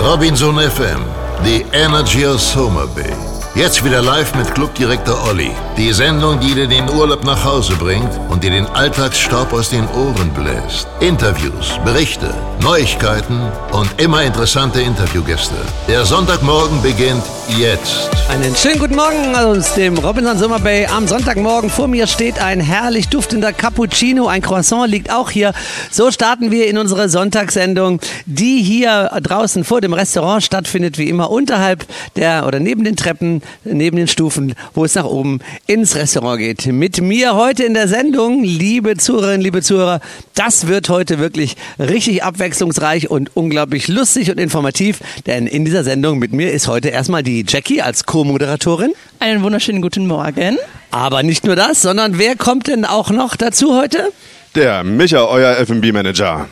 Robinson FM, the energy of Summer Bay. Jetzt wieder live mit Clubdirektor Olli. Die Sendung, die dir den Urlaub nach Hause bringt und dir den Alltagsstaub aus den Ohren bläst. Interviews, Berichte, Neuigkeiten und immer interessante Interviewgäste. Der Sonntagmorgen beginnt jetzt. Einen schönen guten Morgen aus dem Robinson Summer Bay am Sonntagmorgen. Vor mir steht ein herrlich duftender Cappuccino. Ein Croissant liegt auch hier. So starten wir in unsere Sonntagssendung, die hier draußen vor dem Restaurant stattfindet, wie immer unterhalb der oder neben den Treppen, neben den Stufen, wo es nach oben ins Restaurant geht. Mit mir heute in der Sendung, liebe Zuhörerinnen, liebe Zuhörer, das wird heute wirklich richtig abwechslungsreich und unglaublich lustig und informativ, denn in dieser Sendung mit mir ist heute erstmal die Jackie als Co-Moderatorin. Einen wunderschönen guten Morgen. Aber nicht nur das, sondern wer kommt denn auch noch dazu heute? Der Micha, euer F&B-Manager.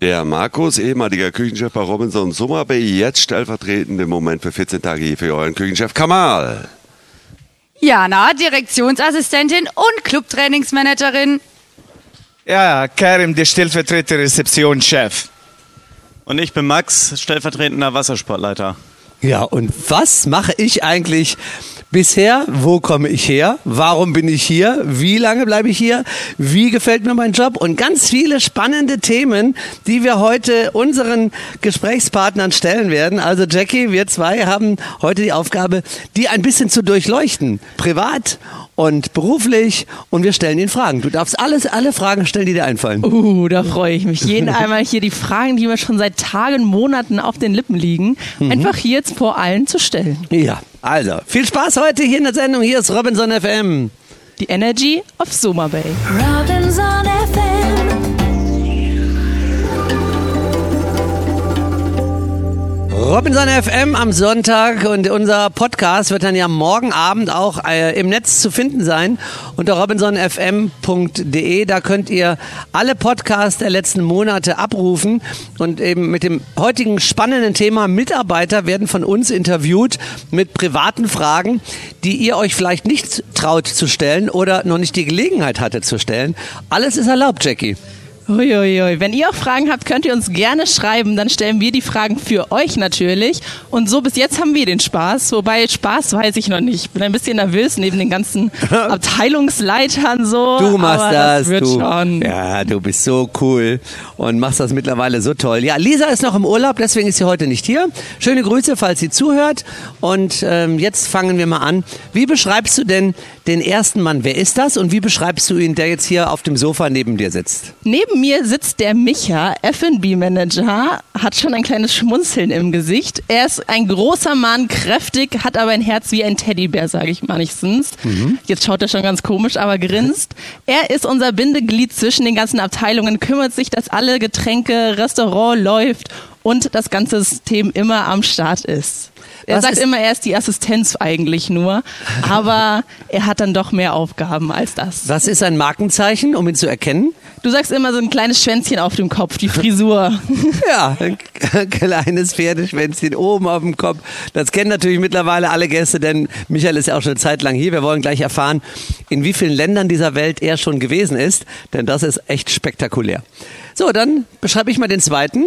Der Markus, ehemaliger Küchenchef bei Robinson Summer Bay, jetzt stellvertretend im Moment für 14 Tage hier für euren Küchenchef Kamal. Jana, Direktionsassistentin und Clubtrainingsmanagerin. Ja, Karim, der stellvertretende Rezeptionschef. Und ich bin Max, stellvertretender Wassersportleiter. Ja, und was mache ich eigentlich bisher? Wo komme ich her? Warum bin ich hier? Wie lange bleibe ich hier? Wie gefällt mir mein Job? Und ganz viele spannende Themen, die wir heute unseren Gesprächspartnern stellen werden. Also Jackie, wir zwei haben heute die Aufgabe, die ein bisschen zu durchleuchten. Privat und beruflich und wir stellen ihnen Fragen. Du darfst alles, alle Fragen stellen, die dir einfallen. Uh, da freue ich mich. Jeden einmal hier die Fragen, die mir schon seit Tagen, Monaten auf den Lippen liegen, Mhm. einfach hier jetzt vor allen zu stellen. Ja, also viel Spaß heute hier in der Sendung. Hier ist Robinson FM. Die Energy of Summer Bay. Robinson FM. Robinson FM am Sonntag und unser Podcast wird dann ja morgen Abend auch äh, im Netz zu finden sein unter robinsonfm.de. Da könnt ihr alle Podcasts der letzten Monate abrufen und eben mit dem heutigen spannenden Thema Mitarbeiter werden von uns interviewt mit privaten Fragen, die ihr euch vielleicht nicht traut zu stellen oder noch nicht die Gelegenheit hatte zu stellen. Alles ist erlaubt, Jackie. Uiuiui. Wenn ihr auch Fragen habt, könnt ihr uns gerne schreiben. Dann stellen wir die Fragen für euch natürlich. Und so bis jetzt haben wir den Spaß. Wobei Spaß weiß ich noch nicht. Ich bin ein bisschen nervös neben den ganzen Abteilungsleitern so. Du machst aber das, das wird du. schon. Ja, du bist so cool und machst das mittlerweile so toll. Ja, Lisa ist noch im Urlaub, deswegen ist sie heute nicht hier. Schöne Grüße, falls sie zuhört. Und ähm, jetzt fangen wir mal an. Wie beschreibst du denn den ersten Mann? Wer ist das? Und wie beschreibst du ihn, der jetzt hier auf dem Sofa neben dir sitzt? Neben mir sitzt der Micha, F&B-Manager, hat schon ein kleines Schmunzeln im Gesicht. Er ist ein großer Mann, kräftig, hat aber ein Herz wie ein Teddybär, sage ich manchstens. Jetzt schaut er schon ganz komisch, aber grinst. Er ist unser Bindeglied zwischen den ganzen Abteilungen, kümmert sich, dass alle Getränke, Restaurant läuft und das ganze System immer am Start ist. Er Was sagt immer, er ist die Assistenz eigentlich nur, aber er hat dann doch mehr Aufgaben als das. Was ist ein Markenzeichen, um ihn zu erkennen? Du sagst immer so ein kleines Schwänzchen auf dem Kopf, die Frisur. Ja, ein kleines Pferdeschwänzchen oben auf dem Kopf. Das kennen natürlich mittlerweile alle Gäste, denn Michael ist ja auch schon eine Zeit lang hier. Wir wollen gleich erfahren, in wie vielen Ländern dieser Welt er schon gewesen ist, denn das ist echt spektakulär. So, dann beschreibe ich mal den zweiten.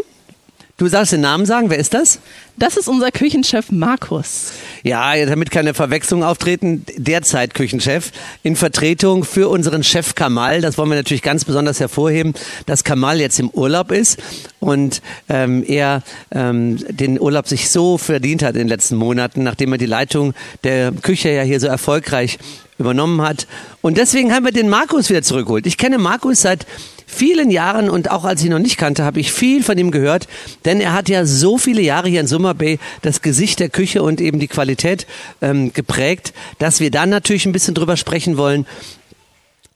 Du darfst den Namen sagen, wer ist das? Das ist unser Küchenchef Markus. Ja, damit keine Verwechslung auftreten, derzeit Küchenchef in Vertretung für unseren Chef Kamal. Das wollen wir natürlich ganz besonders hervorheben, dass Kamal jetzt im Urlaub ist und ähm, er ähm, den Urlaub sich so verdient hat in den letzten Monaten, nachdem er die Leitung der Küche ja hier so erfolgreich übernommen hat. Und deswegen haben wir den Markus wieder zurückgeholt. Ich kenne Markus seit vielen Jahren und auch als ich ihn noch nicht kannte, habe ich viel von ihm gehört, denn er hat ja so viele Jahre hier in Summer Bay das Gesicht der Küche und eben die Qualität ähm, geprägt, dass wir dann natürlich ein bisschen drüber sprechen wollen,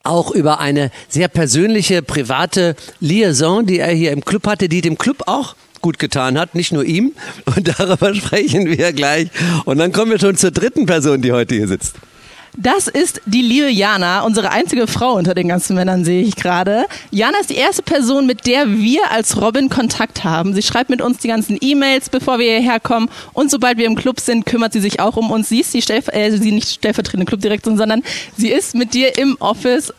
auch über eine sehr persönliche, private Liaison, die er hier im Club hatte, die dem Club auch gut getan hat, nicht nur ihm. Und darüber sprechen wir gleich. Und dann kommen wir schon zur dritten Person, die heute hier sitzt. Das ist die liebe Jana, unsere einzige Frau unter den ganzen Männern, sehe ich gerade. Jana ist die erste Person, mit der wir als Robin Kontakt haben. Sie schreibt mit uns die ganzen E-Mails, bevor wir hierher kommen. Und sobald wir im Club sind, kümmert sie sich auch um uns. Sie ist die Stellv äh, sie nicht stellvertretende Clubdirektorin, sondern sie ist mit dir im Office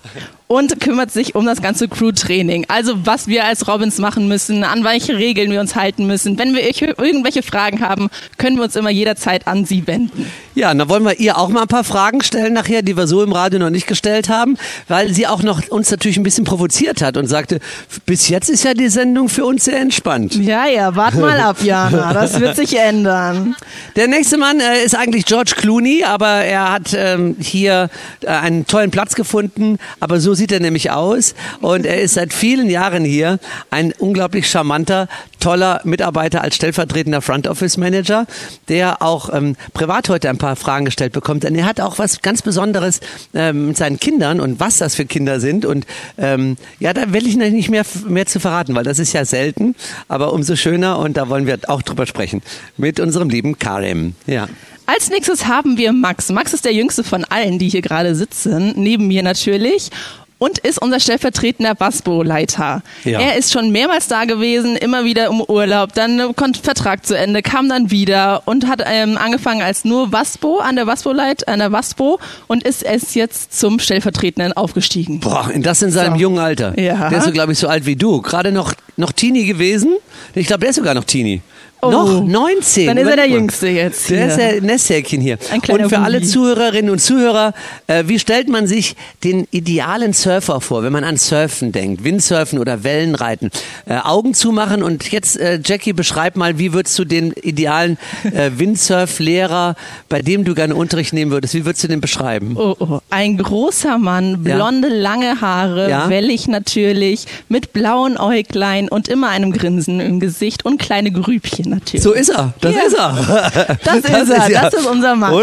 und kümmert sich um das ganze Crew-Training. Also was wir als Robins machen müssen, an welche Regeln wir uns halten müssen. Wenn wir irgendwelche Fragen haben, können wir uns immer jederzeit an sie wenden. Ja, dann wollen wir ihr auch mal ein paar Fragen stellen nachher, die wir so im Radio noch nicht gestellt haben, weil sie auch noch uns natürlich ein bisschen provoziert hat und sagte, bis jetzt ist ja die Sendung für uns sehr entspannt. Ja, ja, wart mal ab, Jana, das wird sich ändern. Der nächste Mann äh, ist eigentlich George Clooney, aber er hat ähm, hier äh, einen tollen Platz gefunden, aber so sieht er nämlich aus und er ist seit vielen Jahren hier ein unglaublich charmanter, toller Mitarbeiter als stellvertretender Front Office Manager, der auch ähm, privat heute ein paar Fragen gestellt bekommt. Denn er hat auch was ganz Besonderes ähm, mit seinen Kindern und was das für Kinder sind. Und ähm, ja, da will ich nicht mehr, mehr zu verraten, weil das ist ja selten, aber umso schöner und da wollen wir auch drüber sprechen mit unserem lieben Karim. Ja. Als nächstes haben wir Max. Max ist der jüngste von allen, die hier gerade sitzen, neben mir natürlich und ist unser stellvertretender Basbo-Leiter. Ja. Er ist schon mehrmals da gewesen, immer wieder im Urlaub, dann kommt Vertrag zu Ende, kam dann wieder und hat ähm, angefangen als nur Basbo an der Basbo-Leit, an der Basbo und ist es jetzt zum Stellvertretenden aufgestiegen. Boah, das in seinem so. jungen Alter. Ja. Der ist so, glaube ich, so alt wie du. Gerade noch, noch Teenie gewesen. Ich glaube, der ist sogar noch Teenie. Oh. Noch 19. Dann ist er der Jüngste jetzt. Der ist der Nesthäkchen hier. Ein kleiner und für alle Zuhörerinnen und Zuhörer, äh, wie stellt man sich den idealen Surfer vor, wenn man an Surfen denkt? Windsurfen oder Wellenreiten? Äh, Augen zumachen und jetzt, äh, Jackie, beschreib mal, wie würdest du den idealen äh, Windsurf-Lehrer, bei dem du gerne Unterricht nehmen würdest, wie würdest du den beschreiben? Oh, oh. Ein großer Mann, blonde, ja. lange Haare, ja? wellig natürlich, mit blauen Äuglein und immer einem Grinsen im Gesicht und kleine Grübchen natürlich. So ist er. Das Ja. ist er. Das ist er. ja Das ist unser Max.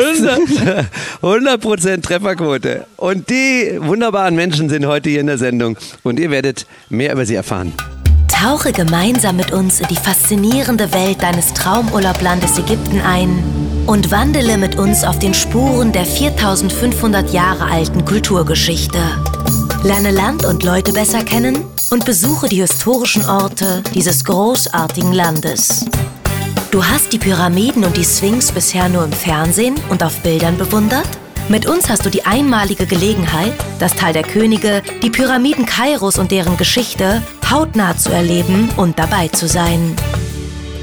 100 Prozent Trefferquote. Und die wunderbaren Menschen sind heute hier in der Sendung. Und ihr werdet mehr über sie erfahren. Tauche gemeinsam mit uns in die faszinierende Welt deines Traumurlaublandes Ägypten ein und wandele mit uns auf den Spuren der 4500 Jahre alten Kulturgeschichte. Lerne Land und Leute besser kennen und besuche die historischen Orte dieses großartigen Landes. Du hast die Pyramiden und die Sphinx bisher nur im Fernsehen und auf Bildern bewundert? Mit uns hast du die einmalige Gelegenheit, das Tal der Könige, die Pyramiden Kairos und deren Geschichte hautnah zu erleben und dabei zu sein.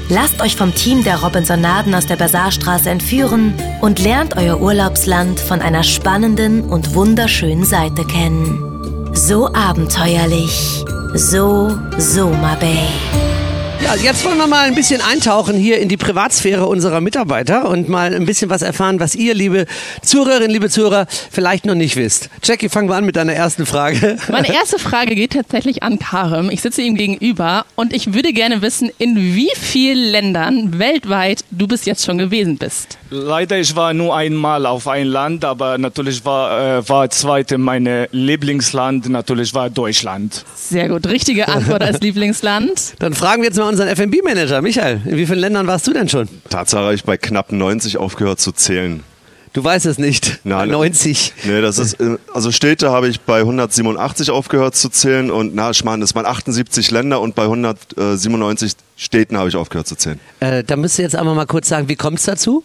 Lasst euch vom Team der Robinsonaden aus der Basarstraße entführen und lernt euer Urlaubsland von einer spannenden und wunderschönen Seite kennen. So abenteuerlich, so Soma Bay. Ja, jetzt wollen wir mal ein bisschen eintauchen hier in die Privatsphäre unserer Mitarbeiter und mal ein bisschen was erfahren, was ihr, liebe Zuhörerinnen, liebe Zuhörer, vielleicht noch nicht wisst. Jackie, fangen wir an mit deiner ersten Frage. Meine erste Frage geht tatsächlich an Karim. Ich sitze ihm gegenüber und ich würde gerne wissen, in wie vielen Ländern weltweit du bis jetzt schon gewesen bist. Leider, ich war nur einmal auf ein Land, aber natürlich war, äh, war zweite meine Lieblingsland, natürlich war Deutschland. Sehr gut, richtige Antwort als Lieblingsland. Dann fragen wir jetzt mal unseren F&B-Manager. Michael, in wie vielen Ländern warst du denn schon? Tatsache habe ich bei knapp 90 aufgehört zu zählen. Du weißt es nicht. Nein. 90. Nee, das ist, äh, also Städte habe ich bei 187 aufgehört zu zählen und na, ich meine, das waren 78 Länder und bei 197 Städten habe ich aufgehört zu zählen. Äh, da müsst ihr jetzt einmal mal kurz sagen, wie kommt es dazu?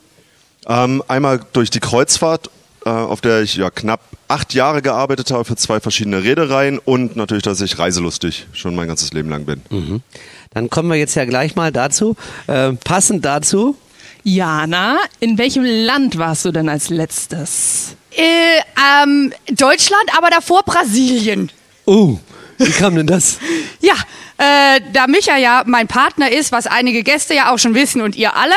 Ähm, einmal durch die Kreuzfahrt, äh, auf der ich ja knapp acht Jahre gearbeitet habe für zwei verschiedene Reedereien und natürlich, dass ich reiselustig schon mein ganzes Leben lang bin. Mhm. Dann kommen wir jetzt ja gleich mal dazu. Äh, passend dazu. Jana, in welchem Land warst du denn als letztes? Äh, ähm, Deutschland, aber davor Brasilien. Oh, wie kam denn das? Ja, äh, da Micha ja mein Partner ist, was einige Gäste ja auch schon wissen und ihr alle,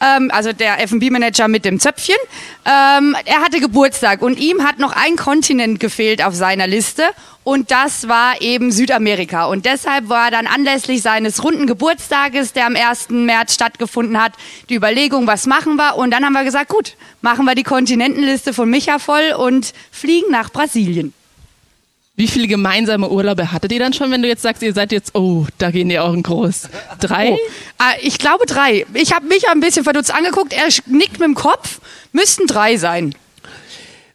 ähm, also der F&B-Manager mit dem Zöpfchen, ähm, er hatte Geburtstag und ihm hat noch ein Kontinent gefehlt auf seiner Liste und das war eben Südamerika. Und deshalb war dann anlässlich seines runden Geburtstages, der am 1. März stattgefunden hat, die Überlegung, was machen wir? Und dann haben wir gesagt, gut, machen wir die Kontinentenliste von Micha voll und fliegen nach Brasilien. Wie viele gemeinsame Urlaube hattet ihr dann schon, wenn du jetzt sagst, ihr seid jetzt, oh, da gehen die Augen groß? Drei? Oh, äh, ich glaube drei. Ich habe Micha ein bisschen verdutzt angeguckt, er nickt mit dem Kopf, müssten drei sein.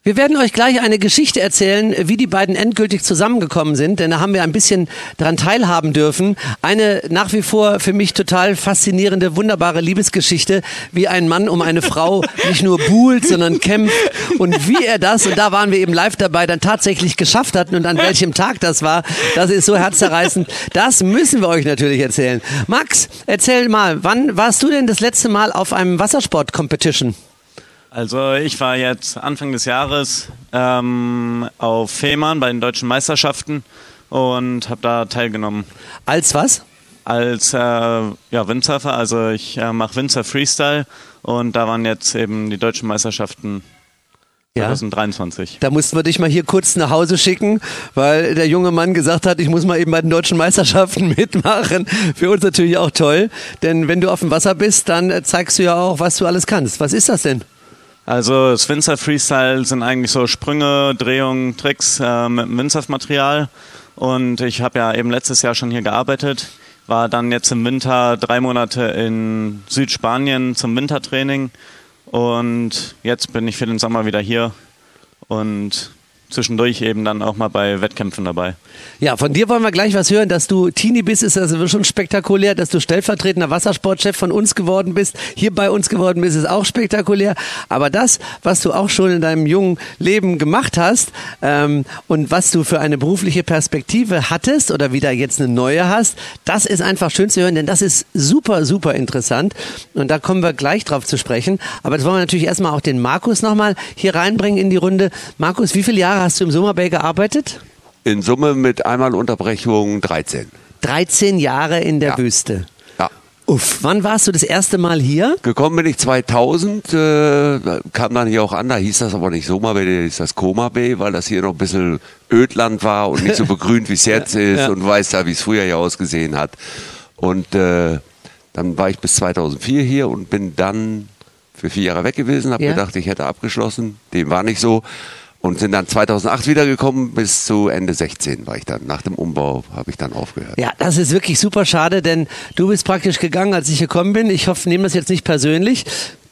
Wir werden euch gleich eine Geschichte erzählen, wie die beiden endgültig zusammengekommen sind, denn da haben wir ein bisschen dran teilhaben dürfen. Eine nach wie vor für mich total faszinierende, wunderbare Liebesgeschichte, wie ein Mann um eine Frau nicht nur buhlt, sondern kämpft und wie er das, und da waren wir eben live dabei, dann tatsächlich geschafft hatten und an welchem Tag das war, das ist so herzzerreißend. Das müssen wir euch natürlich erzählen. Max, erzähl mal, wann warst du denn das letzte Mal auf einem Wassersport-Competition? Also ich war jetzt Anfang des Jahres ähm, auf Fehmarn bei den deutschen Meisterschaften und habe da teilgenommen. Als was? Als äh, ja, Windsurfer, also ich äh, mache Windsurf Freestyle und da waren jetzt eben die deutschen Meisterschaften Ja. 2023. Da mussten wir dich mal hier kurz nach Hause schicken, weil der junge Mann gesagt hat, ich muss mal eben bei den deutschen Meisterschaften mitmachen. Für uns natürlich auch toll, denn wenn du auf dem Wasser bist, dann äh, zeigst du ja auch, was du alles kannst. Was ist das denn? Also das Windsurf Freestyle sind eigentlich so Sprünge, Drehungen, Tricks äh, mit Windsurf-Material. Und ich habe ja eben letztes Jahr schon hier gearbeitet, war dann jetzt im Winter drei Monate in Südspanien zum Wintertraining und jetzt bin ich für den Sommer wieder hier und zwischendurch eben dann auch mal bei Wettkämpfen dabei. Ja, von dir wollen wir gleich was hören, dass du Teenie bist, ist also schon spektakulär, dass du stellvertretender Wassersportchef von uns geworden bist, hier bei uns geworden bist, ist auch spektakulär. Aber das, was du auch schon in deinem jungen Leben gemacht hast ähm, und was du für eine berufliche Perspektive hattest oder wieder jetzt eine neue hast, das ist einfach schön zu hören, denn das ist super, super interessant. Und da kommen wir gleich drauf zu sprechen. Aber jetzt wollen wir natürlich erstmal auch den Markus nochmal hier reinbringen in die Runde. Markus, wie viele Jahre hast du im Summer Bay gearbeitet? In Summe mit einmal Unterbrechung 13. 13 Jahre in der Ja. Wüste. Ja. Uff, wann warst du das erste Mal hier? Gekommen bin ich 2000, äh, kam dann hier auch an, da hieß das aber nicht Soma Bay, da hieß das Koma Bay, weil das hier noch ein bisschen Ödland war und nicht so begrünt, wie es jetzt ist und weiß da, wie es früher hier ausgesehen hat. Und äh, dann war ich bis 2004 hier und bin dann für vier Jahre weg gewesen, habe Ja. gedacht, ich hätte abgeschlossen, dem war nicht so. Und sind dann 2008 wiedergekommen, bis zu Ende 16 war ich dann. Nach dem Umbau habe ich dann aufgehört. Ja, das ist wirklich super schade, denn du bist praktisch gegangen, als ich gekommen bin. Ich hoffe, nehme das jetzt nicht persönlich.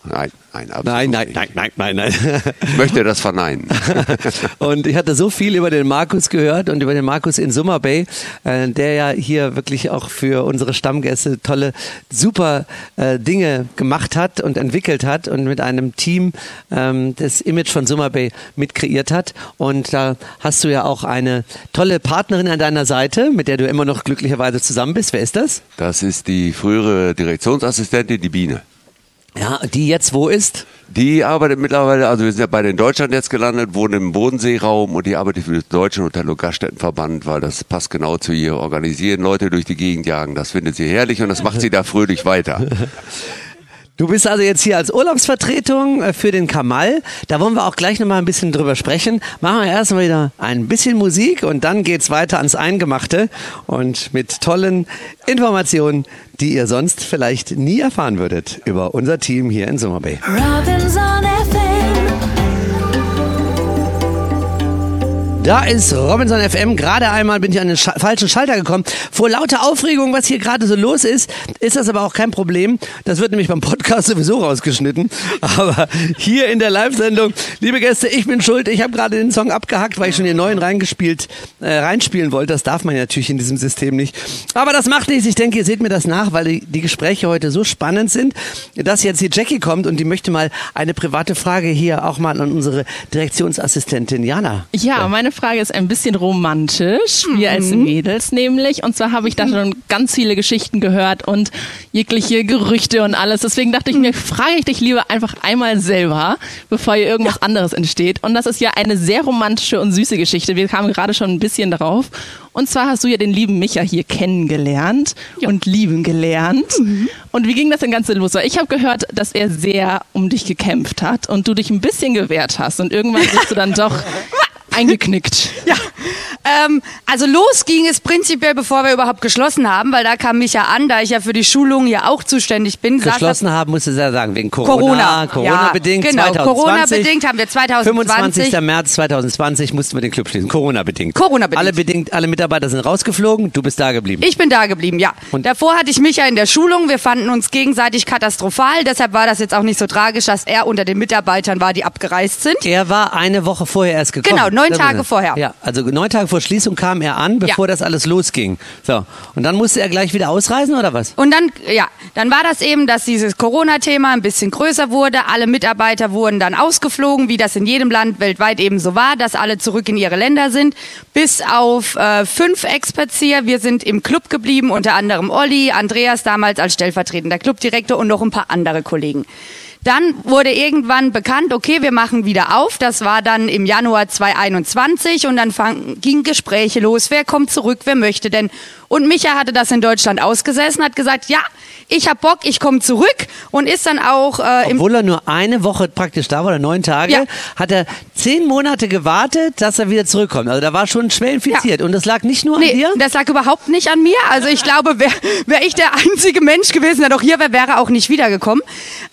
Nein, nein, absolut Nein, nein, nicht. nein, nein, nein, nein. Ich möchte das verneinen. und ich hatte so viel über den Markus gehört und über den Markus in Summer Bay, äh, der ja hier wirklich auch für unsere Stammgäste tolle, super äh, Dinge gemacht hat und entwickelt hat und mit einem Team ähm, das Image von Summer Bay mitkreiert hat. Und da hast du ja auch eine tolle Partnerin an deiner Seite, mit der du immer noch glücklicherweise zusammen bist. Wer ist das? Das ist die frühere Direktionsassistentin, die Biene. Ja, die jetzt wo ist? Die arbeitet mittlerweile, also wir sind ja bei den Deutschland jetzt gelandet, wohnen im Bodenseeraum und die arbeitet für den Deutschen Hotel- und Gaststättenverband, weil das passt genau zu ihr. Organisieren, Leute durch die Gegend jagen, das findet sie herrlich und das macht sie da fröhlich weiter. Du bist also jetzt hier als Urlaubsvertretung äh, für den Kamal. Da wollen wir auch gleich nochmal ein bisschen drüber sprechen. Machen wir erstmal wieder ein bisschen Musik und dann geht's weiter ans Eingemachte und mit tollen Informationen, die ihr sonst vielleicht nie erfahren würdet über unser Team hier in Summer Bay. Robinson FM. Da ist Robinson FM. Gerade einmal bin ich an den Scha falschen Schalter gekommen. Vor lauter Aufregung, was hier gerade so los ist, ist das aber auch kein Problem. Das wird nämlich beim Podcast sowieso rausgeschnitten. Aber hier in der Live-Sendung, liebe Gäste, ich bin schuld. Ich habe gerade den Song abgehackt, weil ich schon den neuen reingespielt, äh, reinspielen wollte. Das darf man ja natürlich in diesem System nicht. Aber das macht nichts. Ich denke, ihr seht mir das nach, weil die, die Gespräche heute so spannend sind, dass jetzt die Jackie kommt und die möchte mal eine private Frage hier auch mal an unsere Direktionsassistentin Jana. Ja, meine Frage ist ein bisschen romantisch, wir als Mädels nämlich. Und zwar habe ich da schon ganz viele Geschichten gehört und jegliche Gerüchte und alles. Deswegen dachte ich mir, frage ich dich lieber einfach einmal selber, bevor hier irgendwas anderes entsteht. Und das ist ja eine sehr romantische und süße Geschichte. Wir kamen gerade schon ein bisschen drauf. Und zwar hast du ja den lieben Micha hier kennengelernt und lieben gelernt. Und wie ging das denn Ganze los? Weil ich habe gehört, dass er sehr um dich gekämpft hat und du dich ein bisschen gewehrt hast. Und irgendwann bist du dann doch eingeknickt. Ja, ähm, also los ging es prinzipiell, bevor wir überhaupt geschlossen haben, weil da kam mich ja an, da ich ja für die Schulung ja auch zuständig bin. Geschlossen haben, musst du ja sagen, wegen Corona. Corona. Corona-bedingt. Ja, genau, 2020. Corona-bedingt haben wir 2020. 25. März 2020 mussten wir den Club schließen. Corona-bedingt. Corona-bedingt. Alle, bedingt, alle Mitarbeiter sind rausgeflogen, du bist da geblieben. Ich bin da geblieben, ja. Und- Davor hatte ich mich ja in der Schulung. Wir fanden uns gegenseitig katastrophal. Deshalb war das jetzt auch nicht so tragisch, dass er unter den Mitarbeitern war, die abgereist sind. er war eine Woche vorher erst gekommen. Genau, neun Tage vorher. Ja, also neun Tage vor Schließung kam er an, bevor Ja. das alles losging. So. Und dann musste er gleich wieder ausreisen, oder was? Und dann, ja, dann war das eben, dass dieses Corona-Thema ein bisschen größer wurde. Alle Mitarbeiter wurden dann ausgeflogen, wie das in jedem Land weltweit eben so war, dass alle zurück in ihre Länder sind. Bis auf äh, fünf Experts hier. Wir sind im Club geblieben, unter anderem Olli, Andreas damals als stellvertretender Clubdirektor und noch ein paar andere Kollegen. Dann wurde irgendwann bekannt, okay, wir machen wieder auf. Das war dann im Januar 2021 und dann fang, ging Gespräche los. Wer kommt zurück? Wer möchte denn? Und Micha hatte das in Deutschland ausgesessen, hat gesagt, ja, ich hab Bock, ich komme zurück und ist dann auch äh, im Obwohl er nur eine Woche praktisch da war, oder neun Tage, Ja. hat er zehn Monate gewartet, dass er wieder zurückkommt. Also da war schon schwer infiziert. Ja. Und das lag nicht nur an Nee, dir? das lag überhaupt nicht an mir. Also ich glaube, wäre wär ich der einzige Mensch gewesen, der doch hier wäre, wäre auch nicht wiedergekommen.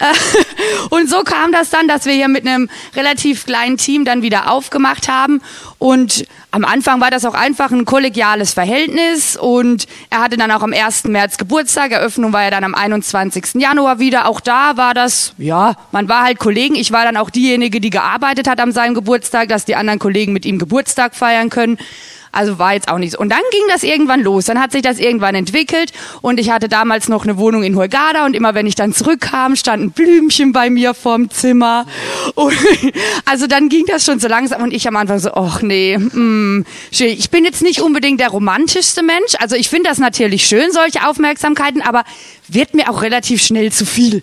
Äh, Und so kam das dann, dass wir hier mit einem relativ kleinen Team dann wieder aufgemacht haben. Und am Anfang war das auch einfach ein kollegiales Verhältnis. Und er hatte dann auch am 1. März Geburtstag. Eröffnung war ja dann am 21. Januar wieder. Auch da war das, ja, man war halt Kollegen. Ich war dann auch diejenige, die gearbeitet hat an seinem Geburtstag, dass die anderen Kollegen mit ihm Geburtstag feiern können. Also war jetzt auch nicht so. Und dann ging das irgendwann los. Dann hat sich das irgendwann entwickelt und ich hatte damals noch eine Wohnung in Hurghada und immer wenn ich dann zurückkam, standen Blümchen bei mir vorm Zimmer. Und also dann ging das schon so langsam und ich am Anfang so, ach nee, mm, schön. ich bin jetzt nicht unbedingt der romantischste Mensch. Also ich finde das natürlich schön, solche Aufmerksamkeiten, aber wird mir auch relativ schnell zu viel.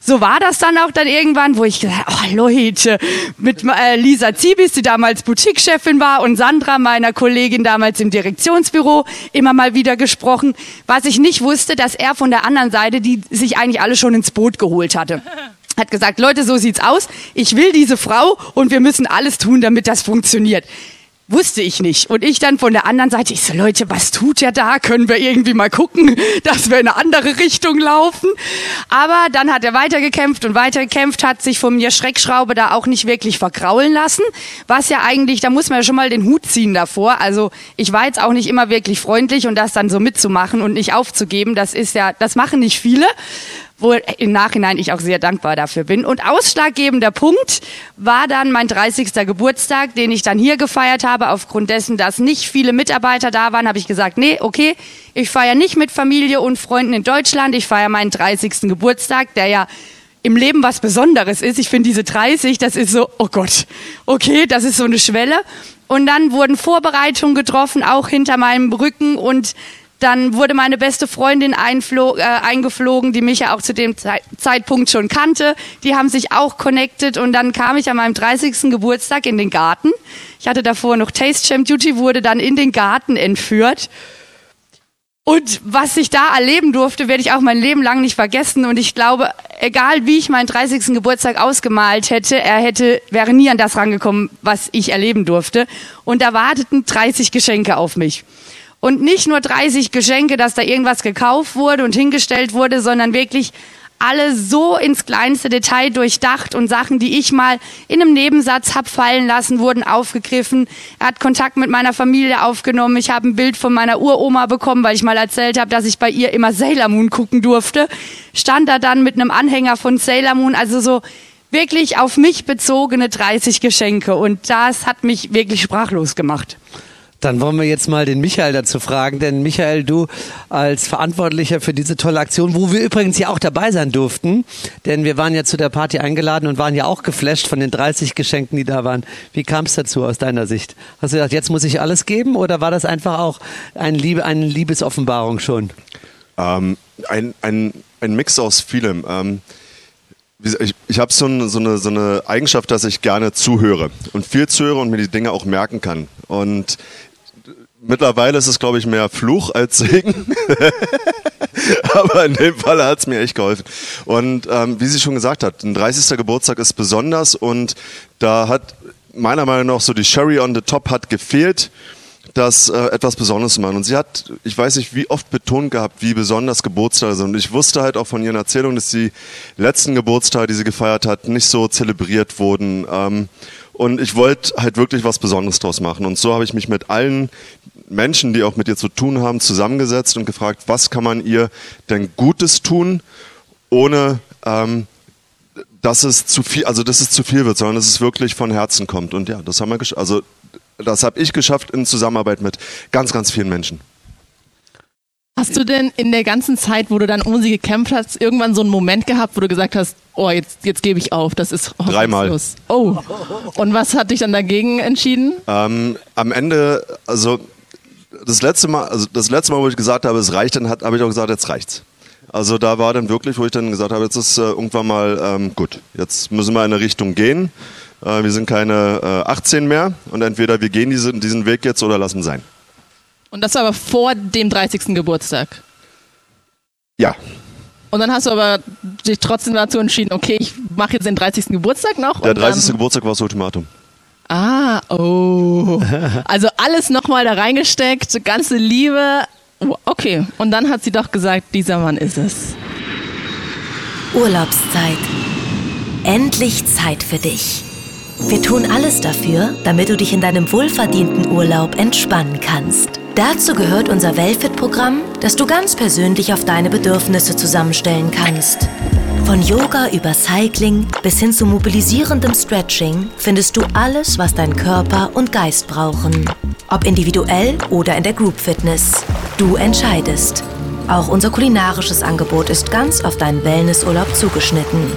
So war das dann auch dann irgendwann, wo ich gesagt oh Leute, mit äh, Lisa Zibis, die damals Boutique-Chefin war, und Sandra, meiner Kollegin damals im Direktionsbüro, immer mal wieder gesprochen. Was ich nicht wusste, dass er von der anderen Seite, die sich eigentlich alle schon ins Boot geholt hatte. Hat gesagt, Leute, so sieht's aus. Ich will diese Frau und wir müssen alles tun, damit das funktioniert. Wusste ich nicht. Und ich dann von der anderen Seite, ich so, Leute, was tut er da? Können wir irgendwie mal gucken, dass wir in eine andere Richtung laufen? Aber dann hat er weitergekämpft und weitergekämpft, hat sich von mir Schreckschraube da auch nicht wirklich verkraulen lassen. Was ja eigentlich, da muss man ja schon mal den Hut ziehen davor. Also ich war jetzt auch nicht immer wirklich freundlich und das dann so mitzumachen und nicht aufzugeben, das ist ja, das machen nicht viele wo im Nachhinein ich auch sehr dankbar dafür bin. Und ausschlaggebender Punkt war dann mein 30. Geburtstag, den ich dann hier gefeiert habe. Aufgrund dessen, dass nicht viele Mitarbeiter da waren, habe ich gesagt, nee, okay, ich feiere nicht mit Familie und Freunden in Deutschland. Ich feiere meinen 30. Geburtstag, der ja im Leben was Besonderes ist. Ich finde diese 30, das ist so, oh Gott, okay, das ist so eine Schwelle. Und dann wurden Vorbereitungen getroffen, auch hinter meinem Rücken und dann wurde meine beste Freundin äh, eingeflogen, die mich ja auch zu dem Zei Zeitpunkt schon kannte. Die haben sich auch connected und dann kam ich an meinem 30. Geburtstag in den Garten. Ich hatte davor noch Taste Champ Duty, wurde dann in den Garten entführt. Und was ich da erleben durfte, werde ich auch mein Leben lang nicht vergessen. Und ich glaube, egal wie ich meinen 30. Geburtstag ausgemalt hätte, er hätte, wäre nie an das rangekommen, was ich erleben durfte. Und da warteten 30 Geschenke auf mich. Und nicht nur 30 Geschenke, dass da irgendwas gekauft wurde und hingestellt wurde, sondern wirklich alle so ins kleinste Detail durchdacht und Sachen, die ich mal in einem Nebensatz hab fallen lassen, wurden aufgegriffen. Er hat Kontakt mit meiner Familie aufgenommen. Ich habe ein Bild von meiner Uroma bekommen, weil ich mal erzählt habe, dass ich bei ihr immer Sailor Moon gucken durfte. Stand da dann mit einem Anhänger von Sailor Moon, also so wirklich auf mich bezogene 30 Geschenke. Und das hat mich wirklich sprachlos gemacht. Dann wollen wir jetzt mal den Michael dazu fragen, denn Michael, du als Verantwortlicher für diese tolle Aktion, wo wir übrigens ja auch dabei sein durften, denn wir waren ja zu der Party eingeladen und waren ja auch geflasht von den 30 Geschenken, die da waren. Wie kam es dazu aus deiner Sicht? Hast du gesagt, jetzt muss ich alles geben oder war das einfach auch ein Liebe, eine Liebesoffenbarung schon? Ähm, ein, ein, ein Mix aus vielem. Ähm, ich ich habe so, ein, so, eine, so eine Eigenschaft, dass ich gerne zuhöre und viel zuhöre und mir die Dinge auch merken kann. Und mittlerweile ist es, glaube ich, mehr Fluch als Segen. Aber in dem Fall hat es mir echt geholfen. Und ähm, wie sie schon gesagt hat, ein 30. Geburtstag ist besonders und da hat meiner Meinung nach so die Sherry on the top hat gefehlt, das äh, etwas Besonderes zu machen. Und sie hat, ich weiß nicht, wie oft betont gehabt, wie besonders Geburtstage sind. Und ich wusste halt auch von ihren Erzählungen, dass die letzten Geburtstage, die sie gefeiert hat, nicht so zelebriert wurden. Ähm, und ich wollte halt wirklich was Besonderes draus machen. Und so habe ich mich mit allen Menschen, die auch mit ihr zu tun haben, zusammengesetzt und gefragt, was kann man ihr denn Gutes tun, ohne ähm, dass es zu viel, also dass es zu viel wird, sondern dass es wirklich von Herzen kommt. Und ja, das haben wir, also das habe ich geschafft in Zusammenarbeit mit ganz, ganz vielen Menschen. Hast du denn in der ganzen Zeit, wo du dann um sie gekämpft hast, irgendwann so einen Moment gehabt, wo du gesagt hast, oh, jetzt, jetzt gebe ich auf, das ist Dreimal. Oh. Und was hat dich dann dagegen entschieden? Ähm, am Ende, also das letzte Mal, also das letzte Mal, wo ich gesagt habe, es reicht, dann habe ich auch gesagt, jetzt reicht's. Also da war dann wirklich, wo ich dann gesagt habe, jetzt ist äh, irgendwann mal ähm, gut. Jetzt müssen wir in eine Richtung gehen. Äh, wir sind keine äh, 18 mehr und entweder wir gehen diese, diesen Weg jetzt oder lassen sein. Und das war aber vor dem 30. Geburtstag. Ja. Und dann hast du aber dich trotzdem dazu entschieden, okay, ich mache jetzt den 30. Geburtstag noch. Der 30. Geburtstag war das Ultimatum. Ah, oh. Also alles nochmal da reingesteckt, ganze Liebe. Okay, und dann hat sie doch gesagt, dieser Mann ist es. Urlaubszeit. Endlich Zeit für dich. Wir tun alles dafür, damit du dich in deinem wohlverdienten Urlaub entspannen kannst. Dazu gehört unser Wellfit-Programm, das du ganz persönlich auf deine Bedürfnisse zusammenstellen kannst. Von Yoga über Cycling bis hin zu mobilisierendem Stretching findest du alles, was dein Körper und Geist brauchen. Ob individuell oder in der Group Fitness. Du entscheidest. Auch unser kulinarisches Angebot ist ganz auf deinen Wellnessurlaub zugeschnitten.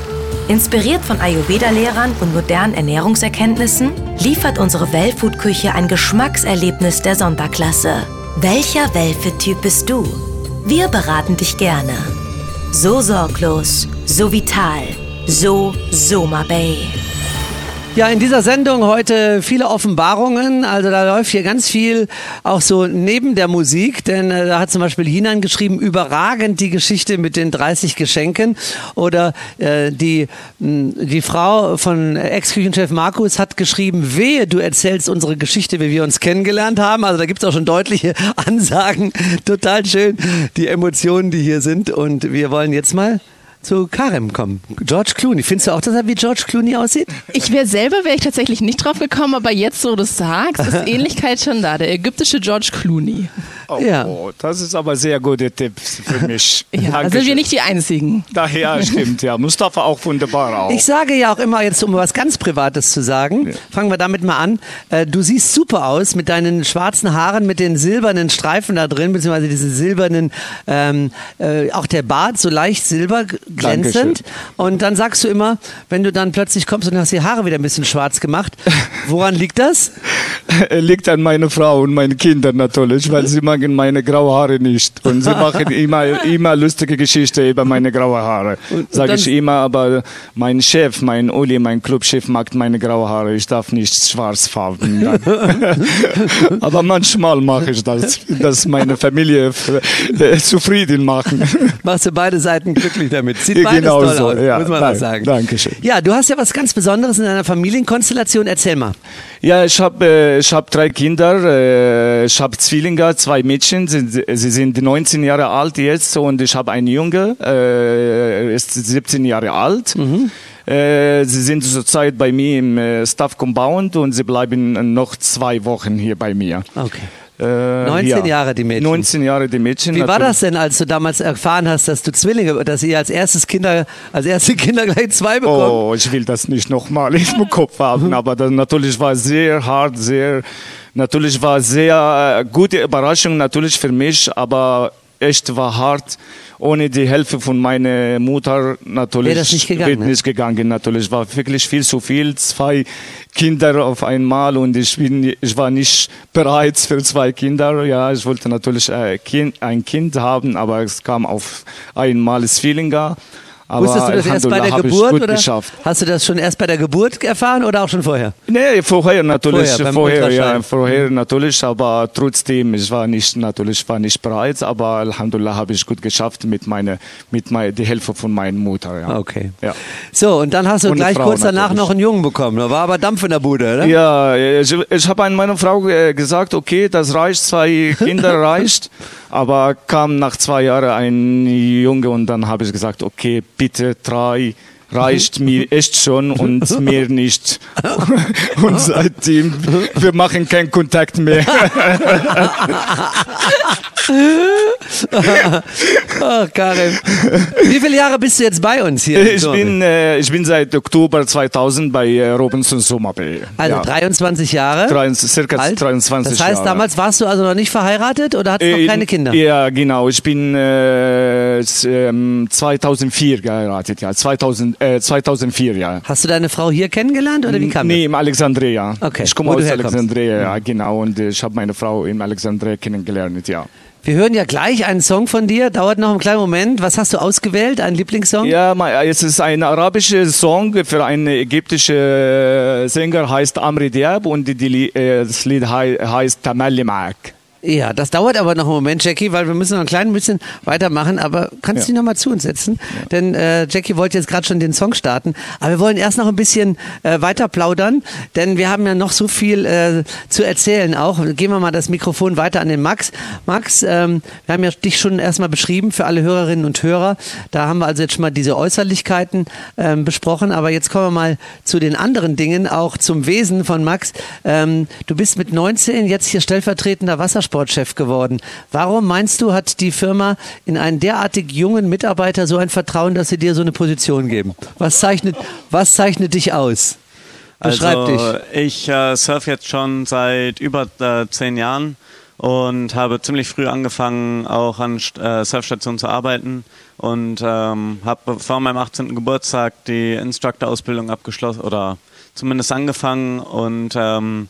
Inspiriert von Ayurveda-Lehrern und modernen Ernährungserkenntnissen liefert unsere Wellfood-Küche ein Geschmackserlebnis der Sonderklasse. Welcher Wellfood-Typ bist du? Wir beraten dich gerne. So sorglos, so vital, so Soma Bay. Ja, in dieser Sendung heute viele Offenbarungen. Also da läuft hier ganz viel auch so neben der Musik, denn äh, da hat zum Beispiel Hinan geschrieben, überragend die Geschichte mit den 30 Geschenken. Oder äh, die, mh, die Frau von Ex-Küchenchef Markus hat geschrieben, wehe, du erzählst unsere Geschichte, wie wir uns kennengelernt haben. Also da gibt's auch schon deutliche Ansagen. Total schön, die Emotionen, die hier sind. Und wir wollen jetzt mal zu Karim kommen. George Clooney. Findest du auch, dass er wie George Clooney aussieht? Ich wäre selber, wäre ich tatsächlich nicht drauf gekommen, aber jetzt, so du das sagst, ist Ähnlichkeit schon da. Der ägyptische George Clooney. Oh, Ja. oh, das ist aber sehr gute Tipps für mich. Ja, da sind wir nicht die Einzigen. Daher stimmt, ja. Mustafa auch wunderbar auch. Ich sage ja auch immer, jetzt um was ganz Privates zu sagen, fangen wir damit mal an. Äh, Du siehst super aus mit deinen schwarzen Haaren, mit den silbernen Streifen da drin, beziehungsweise diese silbernen, ähm, äh, auch der Bart so leicht silber glänzend. Dankeschön. Und dann sagst du immer, wenn du dann plötzlich kommst und hast die Haare wieder ein bisschen schwarz gemacht, woran liegt das? Liegt an meiner Frau und meinen Kindern natürlich, weil sie mögen meine graue Haare nicht. Und sie machen immer, immer lustige Geschichten über meine graue Haare. Sage ich immer, aber mein Chef, mein Uli, mein Clubchef mag meine graue Haare. Ich darf nicht schwarzfarben. Dann. aber manchmal mache ich das, dass meine Familie äh, zufrieden machen. Machst du beide Seiten glücklich damit. Sieht Ja, beides genau toll so, aus, ja. muss man Dank- mal sagen. Dankeschön. Ja, du hast ja was ganz Besonderes in deiner Familienkonstellation. Erzähl mal. Ja, ich habe äh, ich hab drei Kinder. Äh, ich habe Zwillinge, zwei Mädchen. Sie, sie sind 19 Jahre alt jetzt und ich habe einen Junge, äh, ist 17 Jahre alt. Äh, sie sind zurzeit bei mir im äh, Staff Compound und sie bleiben noch zwei Wochen hier bei mir. Okay. Äh, 19 Jahre die Mädchen. 19 Jahre die Mädchen. Wie war natürlich. das denn, als du damals erfahren hast, dass du Zwillinge, dass ihr als erstes Kinder, als erste Kinder gleich zwei bekommen? Oh, ich will das nicht nochmal im Kopf haben, aber das natürlich war sehr hart, sehr, natürlich war sehr äh, gute Überraschung natürlich für mich, aber echt war hart. Ohne die Hilfe von meiner Mutter natürlich Wäre das nicht gegangen, ne? nicht gegangen. Natürlich war wirklich viel zu viel, zwei Kinder auf einmal und ich bin, ich war nicht bereit für zwei Kinder. Ja, ich wollte natürlich ein Kind, ein Kind haben, aber es kam auf einmal Zwillinge. Aber Wusstest du das erst bei der Geburt oder geschafft. hast du das schon erst bei der Geburt erfahren oder auch schon vorher? Nee, vorher natürlich, Vorher, vorher, ja, vorher natürlich, aber trotzdem, ich war nicht, natürlich war nicht bereit, aber Alhamdulillah habe ich gut geschafft mit meiner, mit meiner, die Hilfe von meiner Mutter, ja. Okay. Ja. So, und dann hast du Und gleich Frau kurz danach natürlich. noch einen Jungen bekommen. Da war aber Dampf in der Bude, oder? Ja, ich, ich habe an meine Frau äh, gesagt, okay, das reicht, zwei Kinder reicht, aber kam nach zwei Jahren ein Junge und dann habe ich gesagt, okay, bitte drei reicht mir echt schon und mehr nicht. Und seitdem, wir machen keinen Kontakt mehr. Ach, Karim. Wie viele Jahre bist du jetzt bei uns hier? Ich bin, äh, ich bin seit Oktober 2000 bei äh, Robinson Bay. also ja. 23 Jahre 23, circa alt. 23 Das heißt, Jahre. damals warst du also noch nicht verheiratet oder hattest Äh, noch keine Kinder? Ja, genau. Ich bin äh, s- ähm, 2004 geheiratet, ja. 2000, äh, 2004, ja. Hast du deine Frau hier kennengelernt oder wie kam Nee, im Alexandria. Okay, Ich komme aus. Alexandria, ja, genau. Und äh, ich habe meine Frau in Alexandria kennengelernt, ja. das? Wir hören ja gleich einen Song von dir. Dauert noch einen kleinen Moment. Was hast du ausgewählt? Einen Lieblingssong? Ja, es ist ein arabischer Song für einen ägyptischen äh, Sänger, heißt Amri Diab und äh, das Lied hei- heißt Tamalli Ma'ak. Ja, das dauert aber noch einen Moment, Jackie, weil wir müssen noch ein klein bisschen weitermachen. Aber kannst du Ja. dich noch mal zu uns setzen? Denn äh, Jackie wollte jetzt gerade schon den Song starten. Aber wir wollen erst noch ein bisschen äh, weiter plaudern, denn wir haben ja noch so viel äh, zu erzählen auch. Gehen wir mal das Mikrofon weiter an den Max. Max, ähm, wir haben ja dich schon erstmal beschrieben für alle Hörerinnen und Hörer. Da haben wir also jetzt schon mal diese Äußerlichkeiten ähm, besprochen. Aber jetzt kommen wir mal zu den anderen Dingen, auch zum Wesen von Max. Ähm, du bist mit 19 jetzt hier stellvertretender Wassersportchef geworden. Warum meinst du, hat die Firma in einen derartig jungen Mitarbeiter so ein Vertrauen, dass sie dir so eine Position geben? Was zeichnet, was zeichnet dich aus? Beschreib also, dich. Ich äh, surfe jetzt schon seit über äh, zehn Jahren und habe ziemlich früh angefangen, auch an äh, Surfstationen zu arbeiten und ähm, habe vor meinem 18. Geburtstag die Instructor-Ausbildung abgeschlossen oder zumindest angefangen und ähm,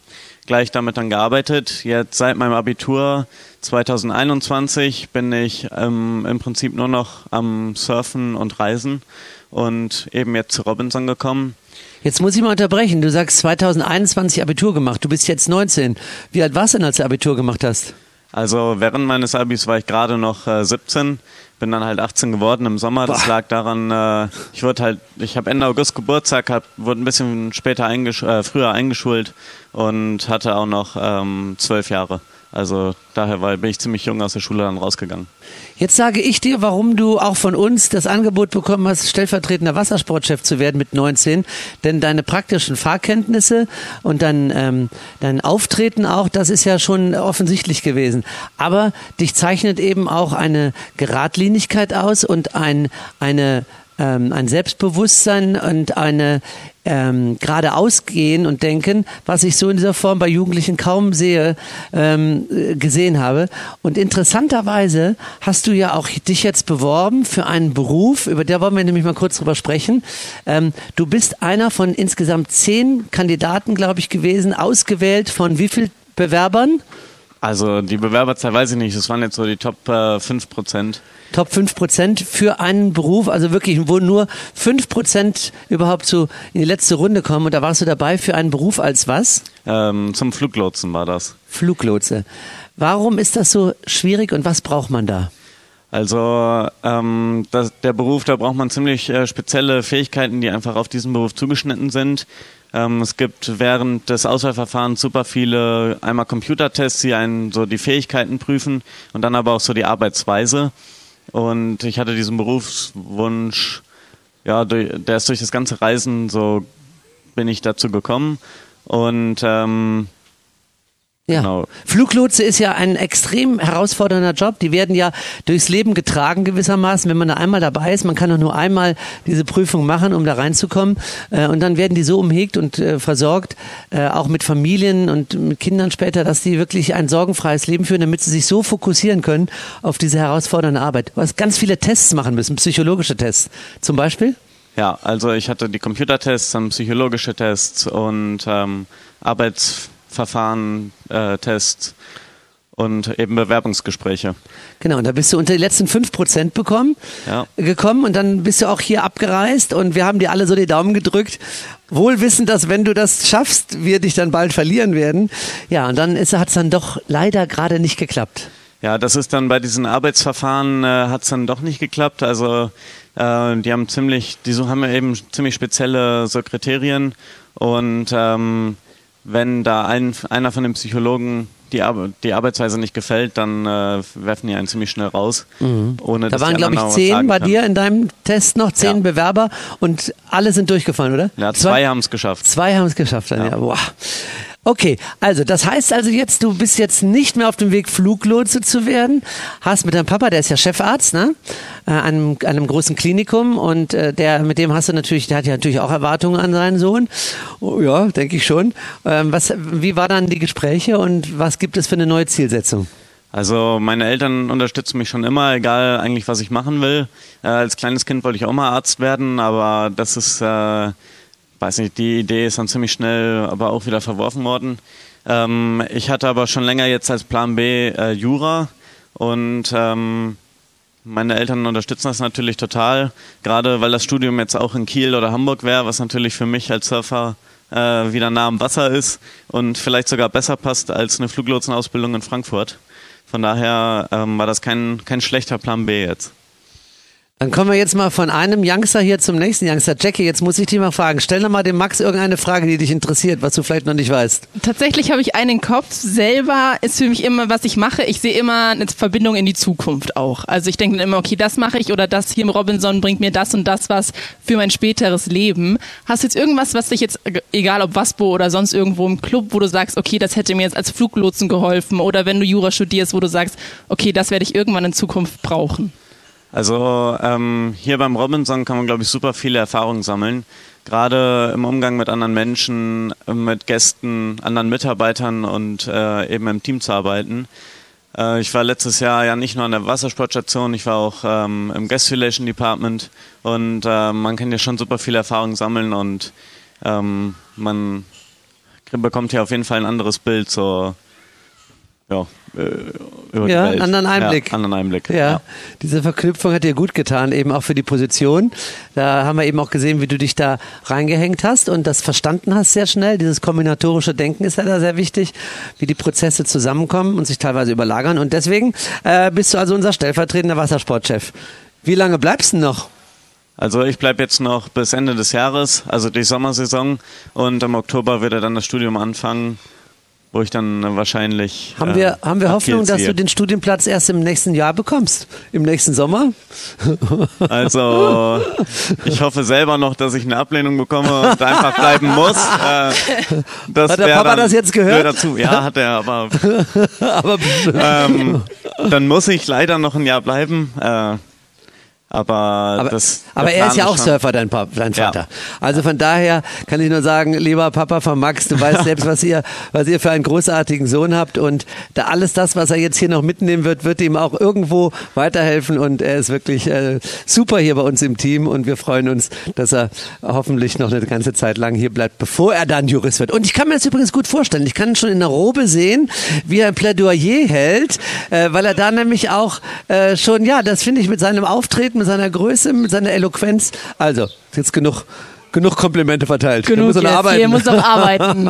gleich damit dann gearbeitet. Jetzt seit meinem Abitur 2021 bin ich ähm, im Prinzip nur noch am Surfen und Reisen und eben jetzt zu Robinson gekommen. Jetzt muss ich mal unterbrechen. Du sagst 2021 Abitur gemacht. Du bist jetzt 19. Wie alt warst du denn, als du Abitur gemacht hast? Also während meines Abis war ich gerade noch äh, 17, bin dann halt 18 geworden im Sommer. Das lag daran, äh, ich wurde halt, ich habe Ende August Geburtstag, hab, wurde ein bisschen später eingesch äh, früher eingeschult und hatte auch noch ähm, zwölf Jahre. Also daher war, bin ich ziemlich jung aus der Schule dann rausgegangen. Jetzt sage ich dir, warum du auch von uns das Angebot bekommen hast, stellvertretender Wassersportchef zu werden mit 19. Denn deine praktischen Fahrkenntnisse und dein, ähm, dein Auftreten auch, das ist ja schon offensichtlich gewesen. Aber dich zeichnet eben auch eine Geradlinigkeit aus und ein, eine, ähm, ein Selbstbewusstsein und eine ähm, geradeaus gehen und denken, was ich so in dieser Form bei Jugendlichen kaum sehe, ähm, äh, gesehen habe. Und interessanterweise hast du ja auch dich jetzt beworben für einen Beruf, über der wollen wir nämlich mal kurz drüber sprechen. Ähm, du bist einer von insgesamt zehn Kandidaten, glaube ich, gewesen, ausgewählt von wie viel Bewerbern? Also die Bewerberzahl weiß ich nicht, das waren jetzt so die Top äh, 5 Prozent. Top 5 Prozent für einen Beruf, also wirklich, wo nur 5 Prozent überhaupt so in die letzte Runde kommen. Und da warst du dabei für einen Beruf als was? Ähm, zum Fluglotsen war das. Fluglotse. Warum ist das so schwierig und was braucht man da? Also ähm, das, der Beruf, da braucht man ziemlich äh, spezielle Fähigkeiten, die einfach auf diesen Beruf zugeschnitten sind. Ähm, es gibt während des Auswahlverfahrens super viele einmal Computertests, die einen so die Fähigkeiten prüfen und dann aber auch so die Arbeitsweise. Und ich hatte diesen Berufswunsch, ja, durch, der ist durch das ganze Reisen so bin ich dazu gekommen. Und ähm, Ja. Genau. Fluglotse ist ja ein extrem herausfordernder Job. Die werden ja durchs Leben getragen gewissermaßen, wenn man da einmal dabei ist. Man kann doch nur einmal diese Prüfung machen, um da reinzukommen. Äh, Und dann werden die so umhegt und äh, versorgt, äh, auch mit Familien und mit Kindern später, dass die wirklich ein sorgenfreies Leben führen, damit sie sich so fokussieren können auf diese herausfordernde Arbeit. Hast ganz viele Tests machen müssen, psychologische Tests. Zum Beispiel? Ja, also ich hatte die Computertests, dann psychologische Tests und ähm, Arbeitsverfahren äh, Tests und eben Bewerbungsgespräche. Genau, und da bist du unter die letzten 5% bekommen, Ja. gekommen und dann bist du auch hier abgereist und wir haben dir alle so die Daumen gedrückt, wohl wissend, dass wenn du das schaffst, wir dich dann bald verlieren werden. Ja, und dann hat es dann doch leider gerade nicht geklappt. Ja, das ist dann bei diesen Arbeitsverfahren äh, hat es dann doch nicht geklappt. Also äh, die haben ziemlich, die so haben ja eben ziemlich spezielle so Kriterien und ähm, wenn da ein, einer von den Psychologen die, Ar die Arbeitsweise nicht gefällt, dann äh, werfen die einen ziemlich schnell raus. Ohne, Da waren, glaube ich, zehn bei dir in deinem Test noch, zehn Ja. Bewerber und alle sind durchgefallen, oder? Ja, zwei haben es geschafft. Zwei haben es geschafft dann, ja. Boah. Okay, also das heißt also jetzt, du bist jetzt nicht mehr auf dem Weg, Fluglotse zu werden. Hast mit deinem Papa, der ist ja Chefarzt, ne? Äh, einem, einem großen Klinikum und äh, der, mit dem hast du natürlich, der hat ja natürlich auch Erwartungen an seinen Sohn. Oh, ja, denke ich schon. Ähm, was, wie war dann die Gespräche und was gibt es für eine neue Zielsetzung? Also meine Eltern unterstützen mich schon immer, egal eigentlich was ich machen will. Äh, als kleines Kind wollte ich auch mal Arzt werden, aber das ist, äh, weiß nicht, die Idee ist dann ziemlich schnell aber auch wieder verworfen worden. Ähm, ich hatte aber schon länger jetzt als Plan B äh, Jura und ähm, meine Eltern unterstützen das natürlich total, gerade weil das Studium jetzt auch in Kiel oder Hamburg wäre, was natürlich für mich als Surfer äh, wieder nah am Wasser ist und vielleicht sogar besser passt als eine Fluglotsenausbildung in Frankfurt. Von daher ähm, war das kein, kein schlechter Plan B jetzt. Dann kommen wir jetzt mal von einem Youngster hier zum nächsten Youngster. Jackie, jetzt muss ich dich mal fragen. Stell doch mal dem Max irgendeine Frage, die dich interessiert, was du vielleicht noch nicht weißt. Tatsächlich habe ich einen Kopf. Selber ist für mich immer, was ich mache, ich sehe immer eine Verbindung in die Zukunft auch. Also ich denke immer, okay, das mache ich oder das hier im Robinson bringt mir das und das was für mein späteres Leben. Hast du jetzt irgendwas, was dich jetzt, egal ob Waspo oder sonst irgendwo im Club, wo du sagst, okay, das hätte mir jetzt als Fluglotsen geholfen oder wenn du Jura studierst, wo du sagst, okay, das werde ich irgendwann in Zukunft brauchen? Also ähm, hier beim Robinson kann man, glaube ich, super viele Erfahrungen sammeln. Gerade im Umgang mit anderen Menschen, mit Gästen, anderen Mitarbeitern und äh, eben im Team zu arbeiten. Äh, ich war letztes Jahr ja nicht nur an der Wassersportstation, ich war auch ähm, im Guest Relation Department und äh, man kann hier schon super viele Erfahrungen sammeln und ähm, man bekommt hier auf jeden Fall ein anderes Bild so ja, äh, über Ja, die Welt. anderen Einblick. Ja, anderen Einblick. Ja, diese Verknüpfung hat dir gut getan, eben auch für die Position. Da haben wir eben auch gesehen, wie du dich da reingehängt hast und das verstanden hast sehr schnell. Dieses kombinatorische Denken ist ja da sehr wichtig, wie die Prozesse zusammenkommen und sich teilweise überlagern. Und deswegen äh, bist du also unser stellvertretender Wassersportchef. Wie lange bleibst du noch? Also ich bleibe jetzt noch bis Ende des Jahres, also die Sommersaison und im Oktober wird er dann das Studium anfangen, wo ich dann äh, wahrscheinlich Haben äh, wir, haben wir Hoffnung, dass du den Studienplatz erst im nächsten Jahr bekommst? Im nächsten Sommer? Also ich hoffe selber noch, dass ich eine Ablehnung bekomme und einfach bleiben muss. Äh, Hat der Papa das jetzt gehört? gehört Dazu. Ja, hat er, aber Aber ähm, dann muss ich leider noch ein Jahr bleiben. Äh, aber, Aber, das, aber er ist ja auch schon- Surfer, dein, Pap dein Ja. Vater. Also von daher kann ich nur sagen, lieber Papa von Max, du weißt selbst, was ihr, was ihr für einen großartigen Sohn habt und da alles das, was er jetzt hier noch mitnehmen wird, wird ihm auch irgendwo weiterhelfen und er ist wirklich äh, super hier bei uns im Team und wir freuen uns, dass er hoffentlich noch eine ganze Zeit lang hier bleibt, bevor er dann Jurist wird. Und ich kann mir das übrigens gut vorstellen. Ich kann schon in der Robe sehen, wie er ein Plädoyer hält, äh, weil er da nämlich auch äh, schon, ja, das finde ich mit seinem Auftreten, mit seiner Größe, mit seiner Eloquenz. Also, jetzt genug. Genug Komplimente verteilt. Genug er muss noch Hier muss noch arbeiten.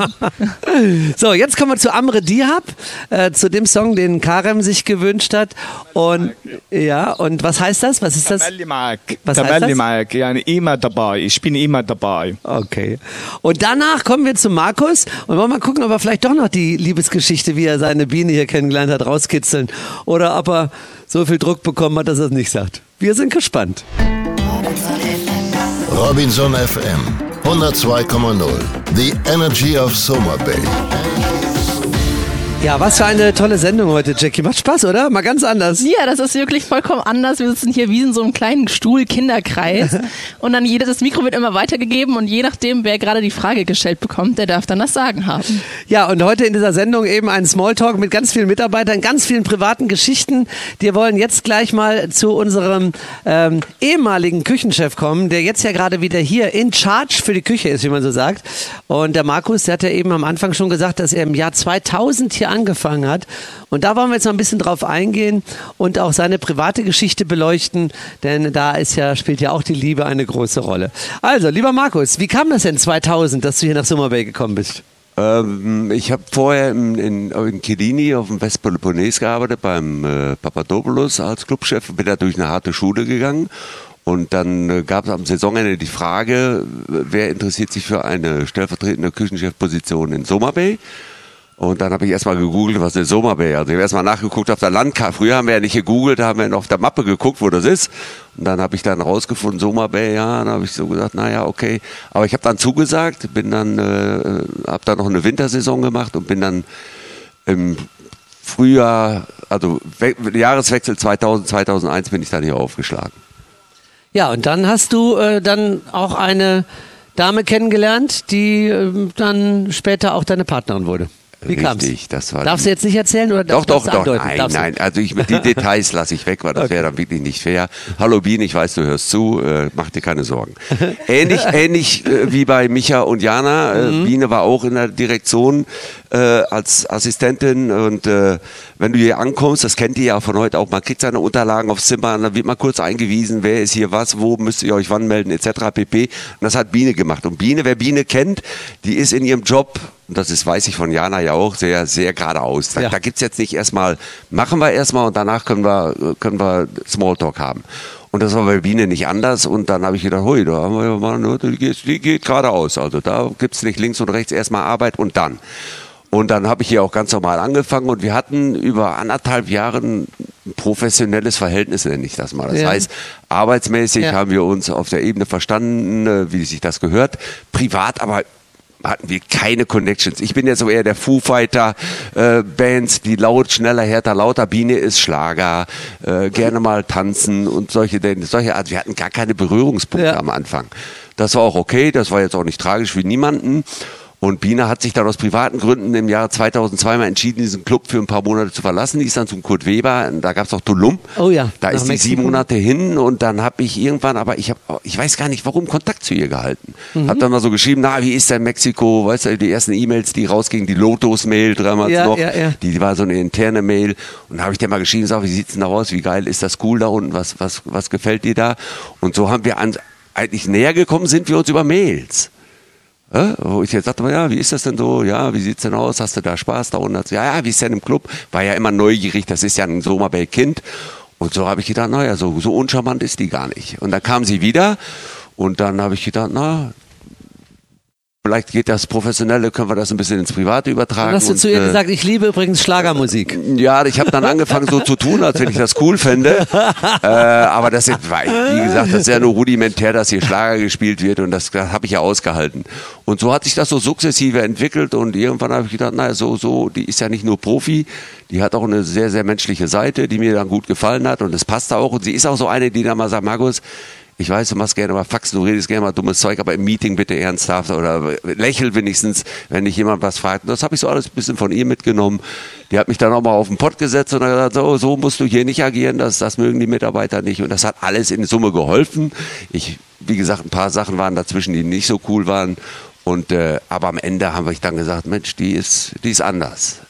so, jetzt kommen wir zu Amre Dihab, äh, zu dem Song, den Karem sich gewünscht hat. Und ja, und was heißt das? Was ist das? Was heißt das? Ja, immer dabei. Ich bin immer dabei. Okay. Und danach kommen wir zu Markus und wollen mal gucken, ob er vielleicht doch noch die Liebesgeschichte, wie er seine Biene hier kennengelernt hat, rauskitzeln. Oder ob er so viel Druck bekommen hat, dass er es nicht sagt. Wir sind gespannt. Robinson FM 102,0. The Energy of Soma Bay. Ja, was für eine tolle Sendung heute, Jackie. Macht Spaß, oder? Mal ganz anders. Ja, das ist wirklich vollkommen anders. Wir sitzen hier wie in so einem kleinen Stuhl, Kinderkreis. Und dann jedes, das Mikro wird immer weitergegeben und je nachdem, wer gerade die Frage gestellt bekommt, der darf dann das Sagen haben. Ja, und heute in dieser Sendung eben ein Smalltalk mit ganz vielen Mitarbeitern, ganz vielen privaten Geschichten. Wir wollen jetzt gleich mal zu unserem ähm, ehemaligen Küchenchef kommen, der jetzt ja gerade wieder hier in Charge für die Küche ist, wie man so sagt. Und der Markus, der hat ja eben am Anfang schon gesagt, dass er im Jahr 2000 hier angefangen hat. Und da wollen wir jetzt noch ein bisschen drauf eingehen und auch seine private Geschichte beleuchten, denn da ist ja, spielt ja auch die Liebe eine große Rolle. Also, lieber Markus, wie kam das denn 2000, dass du hier nach Summer Bay gekommen bist? Ähm, ich habe vorher in, in, in Kilini auf dem Westpeloponnes gearbeitet, beim äh, Papadopoulos als Clubchef, bin da durch eine harte Schule gegangen. Und dann äh, gab es am Saisonende die Frage, wer interessiert sich für eine stellvertretende Küchenchefposition in Soma Bay? Und dann habe ich erstmal gegoogelt, was ist Soma Bay? Also ich habe erstmal nachgeguckt auf der Landkarte. Früher haben wir ja nicht gegoogelt, da haben wir auf der Mappe geguckt, wo das ist. Und dann habe ich dann rausgefunden, Soma Bay, ja, dann habe ich so gesagt, naja, okay. Aber ich habe dann zugesagt, bin dann, äh, habe dann noch eine Wintersaison gemacht und bin dann im Frühjahr, also We Jahreswechsel 2000, 2001 bin ich dann hier aufgeschlagen. Ja, und dann hast du äh, dann auch eine Dame kennengelernt, die äh, dann später auch deine Partnerin wurde. Wie kam's? Richtig, das war. Darfst du jetzt nicht erzählen oder Doch, doch, doch. Nein, Darfst du? nein. Also ich, die Details lasse ich weg, weil das wäre dann wirklich nicht fair. Hallo Bien, ich weiß, du hörst zu. Äh, mach dir keine Sorgen. ähnlich, ähnlich äh, wie bei Micha und Jana. Äh, Mhm. Biene war auch in der Direktion äh, als Assistentin und äh, wenn du hier ankommst, das kennt ihr ja von heute auch, man kriegt seine Unterlagen aufs Zimmer, und dann wird mal kurz eingewiesen, wer ist hier was, wo müsst ihr euch wann melden, etc. pp. Und das hat Biene gemacht. Und Biene, wer Biene kennt, die ist in ihrem Job, und das ist, weiß ich von Jana ja auch, sehr, sehr geradeaus. Da, Ja. da gibt's jetzt nicht erstmal, machen wir erstmal und danach können wir, können wir Smalltalk haben. Und das war bei Biene nicht anders. Und dann habe ich gedacht, hui, da haben wir ja mal, ne, die geht, die geht geradeaus. Also da gibt's nicht links und rechts erstmal Arbeit und dann. Und dann habe ich hier auch ganz normal angefangen und wir hatten über anderthalb Jahre ein professionelles Verhältnis, nenne ich das mal. Das Ja. heißt, arbeitsmäßig Ja. haben wir uns auf der Ebene verstanden, wie sich das gehört. Privat aber hatten wir keine Connections. Ich bin ja so eher der Foo Fighter äh, Bands, die laut, schneller, härter, lauter. Biene ist Schlager, äh, gerne mal tanzen und solche Dinge. Solche Art. Wir hatten gar keine Berührungspunkte Ja. am Anfang. Das war auch okay. Das war jetzt auch nicht tragisch für niemanden. Und Biene hat sich dann aus privaten Gründen im Jahr 2002 mal entschieden, diesen Club für ein paar Monate zu verlassen. Die ist dann zum Kurt Weber. Da gab's auch Tulum. Oh ja, Da ist die Mexiko. sieben Monate hin und dann habe ich irgendwann, aber ich habe, ich weiß gar nicht, warum Kontakt zu ihr gehalten. Mhm. Hab dann mal so geschrieben, na, wie ist denn Mexiko? Weißt du, die ersten E-Mails, die rausgingen, die Lotus-Mail damals Ja, noch, ja, ja. die war so eine interne Mail. Und da habe ich dir mal geschrieben, sag, wie sieht's denn da aus? Wie geil ist das cool da unten? Was, was, was gefällt dir da? Und so haben wir an, eigentlich näher gekommen, sind wir uns über Mails. Ja, wo ich jetzt sagte, ja, wie ist das denn so? Ja, wie sieht's denn aus? Hast du da Spaß da unten? Ja, ja, wie ist denn im Club? War ja immer neugierig, das ist ja ein Sommerbay-Kind. Und so habe ich gedacht, naja, so, so uncharmant ist die gar nicht. Und dann kam sie wieder und dann habe ich gedacht, na, vielleicht geht das Professionelle, können wir das ein bisschen ins Private übertragen. Hast du und, zu ihr äh, gesagt, ich liebe übrigens Schlagermusik. ja, ich habe dann angefangen so zu tun, als wenn ich das cool fände. Äh, aber das ist, wie gesagt, das ist ja nur rudimentär, dass hier Schlager gespielt wird und das, das habe ich ja ausgehalten. Und so hat sich das so sukzessive entwickelt und irgendwann habe ich gedacht, naja, so, so, die ist ja nicht nur Profi, die hat auch eine sehr, sehr menschliche Seite, die mir dann gut gefallen hat und es passt auch. Und sie ist auch so eine, die dann mal sagt, Markus, ich weiß, du machst gerne mal Faxen, du redest gerne mal dummes Zeug, aber im Meeting bitte ernsthaft oder lächel wenigstens, wenn dich jemand was fragt. Das habe ich so alles ein bisschen von ihr mitgenommen. Die hat mich dann auch mal auf den Pott gesetzt und hat gesagt, so, so musst du hier nicht agieren, das, das mögen die Mitarbeiter nicht. Und das hat alles in Summe geholfen. Ich, wie gesagt, ein paar Sachen waren dazwischen, die nicht so cool waren. Und äh, aber am Ende haben wir dann gesagt, Mensch, die ist, die ist anders.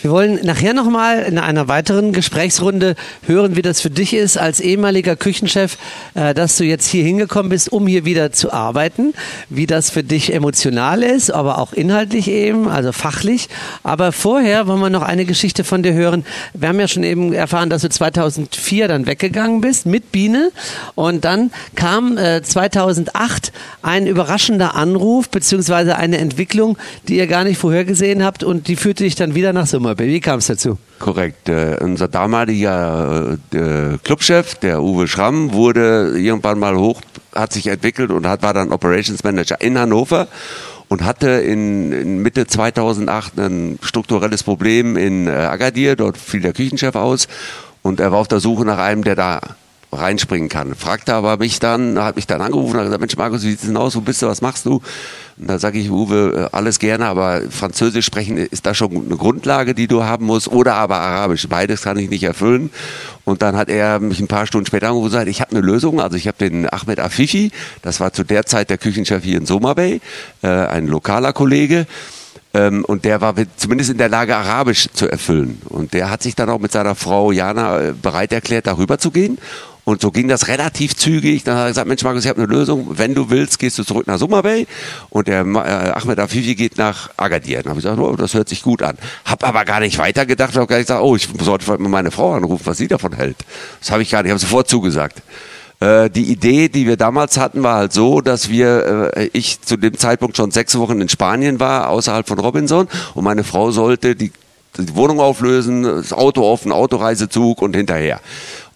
Wir wollen nachher nochmal in einer weiteren Gesprächsrunde hören, wie das für dich ist, als ehemaliger Küchenchef, äh, dass du jetzt hier hingekommen bist, um hier wieder zu arbeiten, wie das für dich emotional ist, aber auch inhaltlich eben, also fachlich. Aber vorher wollen wir noch eine Geschichte von dir hören. Wir haben ja schon eben erfahren, dass du 2004 dann weggegangen bist mit Biene und dann kam äh, 2008 ein überraschender Anruf beziehungsweise eine Entwicklung, die ihr gar nicht vorhergesehen habt und die führte dich dann wieder nach Summerby. Wie kam es dazu? Korrekt. Äh, unser damaliger äh, Clubchef, der Uwe Schramm, wurde irgendwann mal hoch, hat sich entwickelt und hat, war dann Operations Manager in Hannover und hatte in, in Mitte 2008 ein strukturelles Problem in äh, Agadir. Dort fiel der Küchenchef aus und er war auf der Suche nach einem, der da reinspringen kann. Fragte aber mich dann, hat mich dann angerufen und hat gesagt, Mensch Markus, wie sieht's denn aus? Wo bist du? Was machst du? Und da sage ich, Uwe, äh, alles gerne, aber Französisch sprechen ist da schon eine Grundlage, die du haben musst, oder aber Arabisch. Beides kann ich nicht erfüllen. Und dann hat er mich ein paar Stunden später angerufen und gesagt, ich habe eine Lösung. Also ich habe den Ahmed Afifi, das war zu der Zeit der Küchenchef hier in Soma Bay, äh, ein lokaler Kollege. Äh, Ähm, und der war zumindest in der Lage, Arabisch zu erfüllen. Und der hat sich dann auch mit seiner Frau Jana äh, bereit erklärt, darüber zu gehen. Und so ging das relativ zügig. Dann hat er gesagt, Mensch Markus, ich habe eine Lösung. Wenn du willst, gehst du zurück nach Summer Bay und der äh, Ahmed Afifi geht nach Agadir. Dann habe ich gesagt, oh, das hört sich gut an. Hab aber gar nicht weitergedacht. Habe gar nicht gesagt, oh, ich sollte mal meine Frau anrufen, was sie davon hält. Das habe ich gar nicht. Ich habe sofort zugesagt. Äh, die Idee, die wir damals hatten, war halt so, dass wir, äh, ich zu dem Zeitpunkt schon sechs Wochen in Spanien war, außerhalb von Robinson, und meine Frau sollte die die Wohnung auflösen, das Auto einen Autoreisezug und hinterher.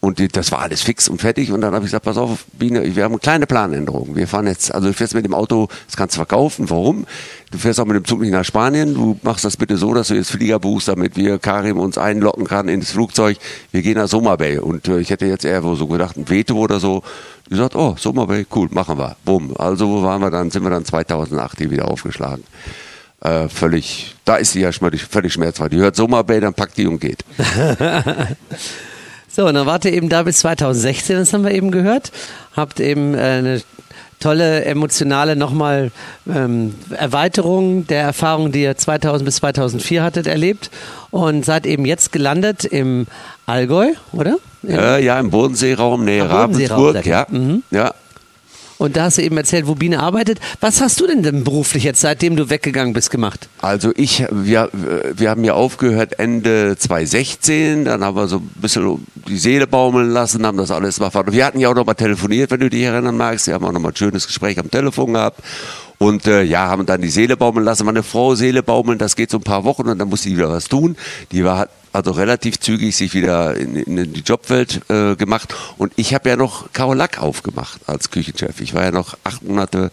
Und die, das war alles fix und fertig. Und dann habe ich gesagt, pass auf, Biene, wir haben eine kleine Planänderung. Wir fahren jetzt, also du fährst mit dem Auto, das kannst du verkaufen. Warum? Du fährst auch mit dem Zug nicht nach Spanien. Du machst das bitte so, dass du jetzt Flieger buchst, damit wir Karim uns einlocken kann ins Flugzeug. Wir gehen nach Summer Bay. Und äh, ich hätte jetzt eher so gedacht, ein Veto oder so. Die sagt, oh, Summer Bay, cool, machen wir. Bumm. Also wo waren wir dann? Sind wir dann 2008 hier wieder aufgeschlagen. Äh, völlig, da ist sie ja völlig schmerzfrei. Die hört Summer Bay, dann packt die und geht. So, und dann wart ihr eben da bis 2016, das haben wir eben gehört. Habt eben äh, eine tolle emotionale nochmal ähm, Erweiterung der Erfahrung, die ihr 2000 bis 2004 hattet, erlebt und seid eben jetzt gelandet im Allgäu, oder? Im ja, ja, im Bodenseeraum, nee, Ravensburg, ja. Mhm. ja. Und da hast du eben erzählt, wo Biene arbeitet. Was hast du denn denn beruflich jetzt, seitdem du weggegangen bist, gemacht? Also ich, wir, wir haben ja aufgehört Ende 2016, dann haben wir so ein bisschen die Seele baumeln lassen, haben das alles mal Wir hatten ja auch noch mal telefoniert, wenn du dich erinnern magst. Wir haben auch noch mal ein schönes Gespräch am Telefon gehabt. Und äh, ja, haben dann die Seele baumeln lassen. Meine Frau Seele baumeln, das geht so ein paar Wochen und dann muss sie wieder was tun. Die war also relativ zügig sich wieder in, in die Jobwelt äh, gemacht. Und ich habe ja noch Kaolack aufgemacht als Küchenchef. Ich war ja noch acht Monate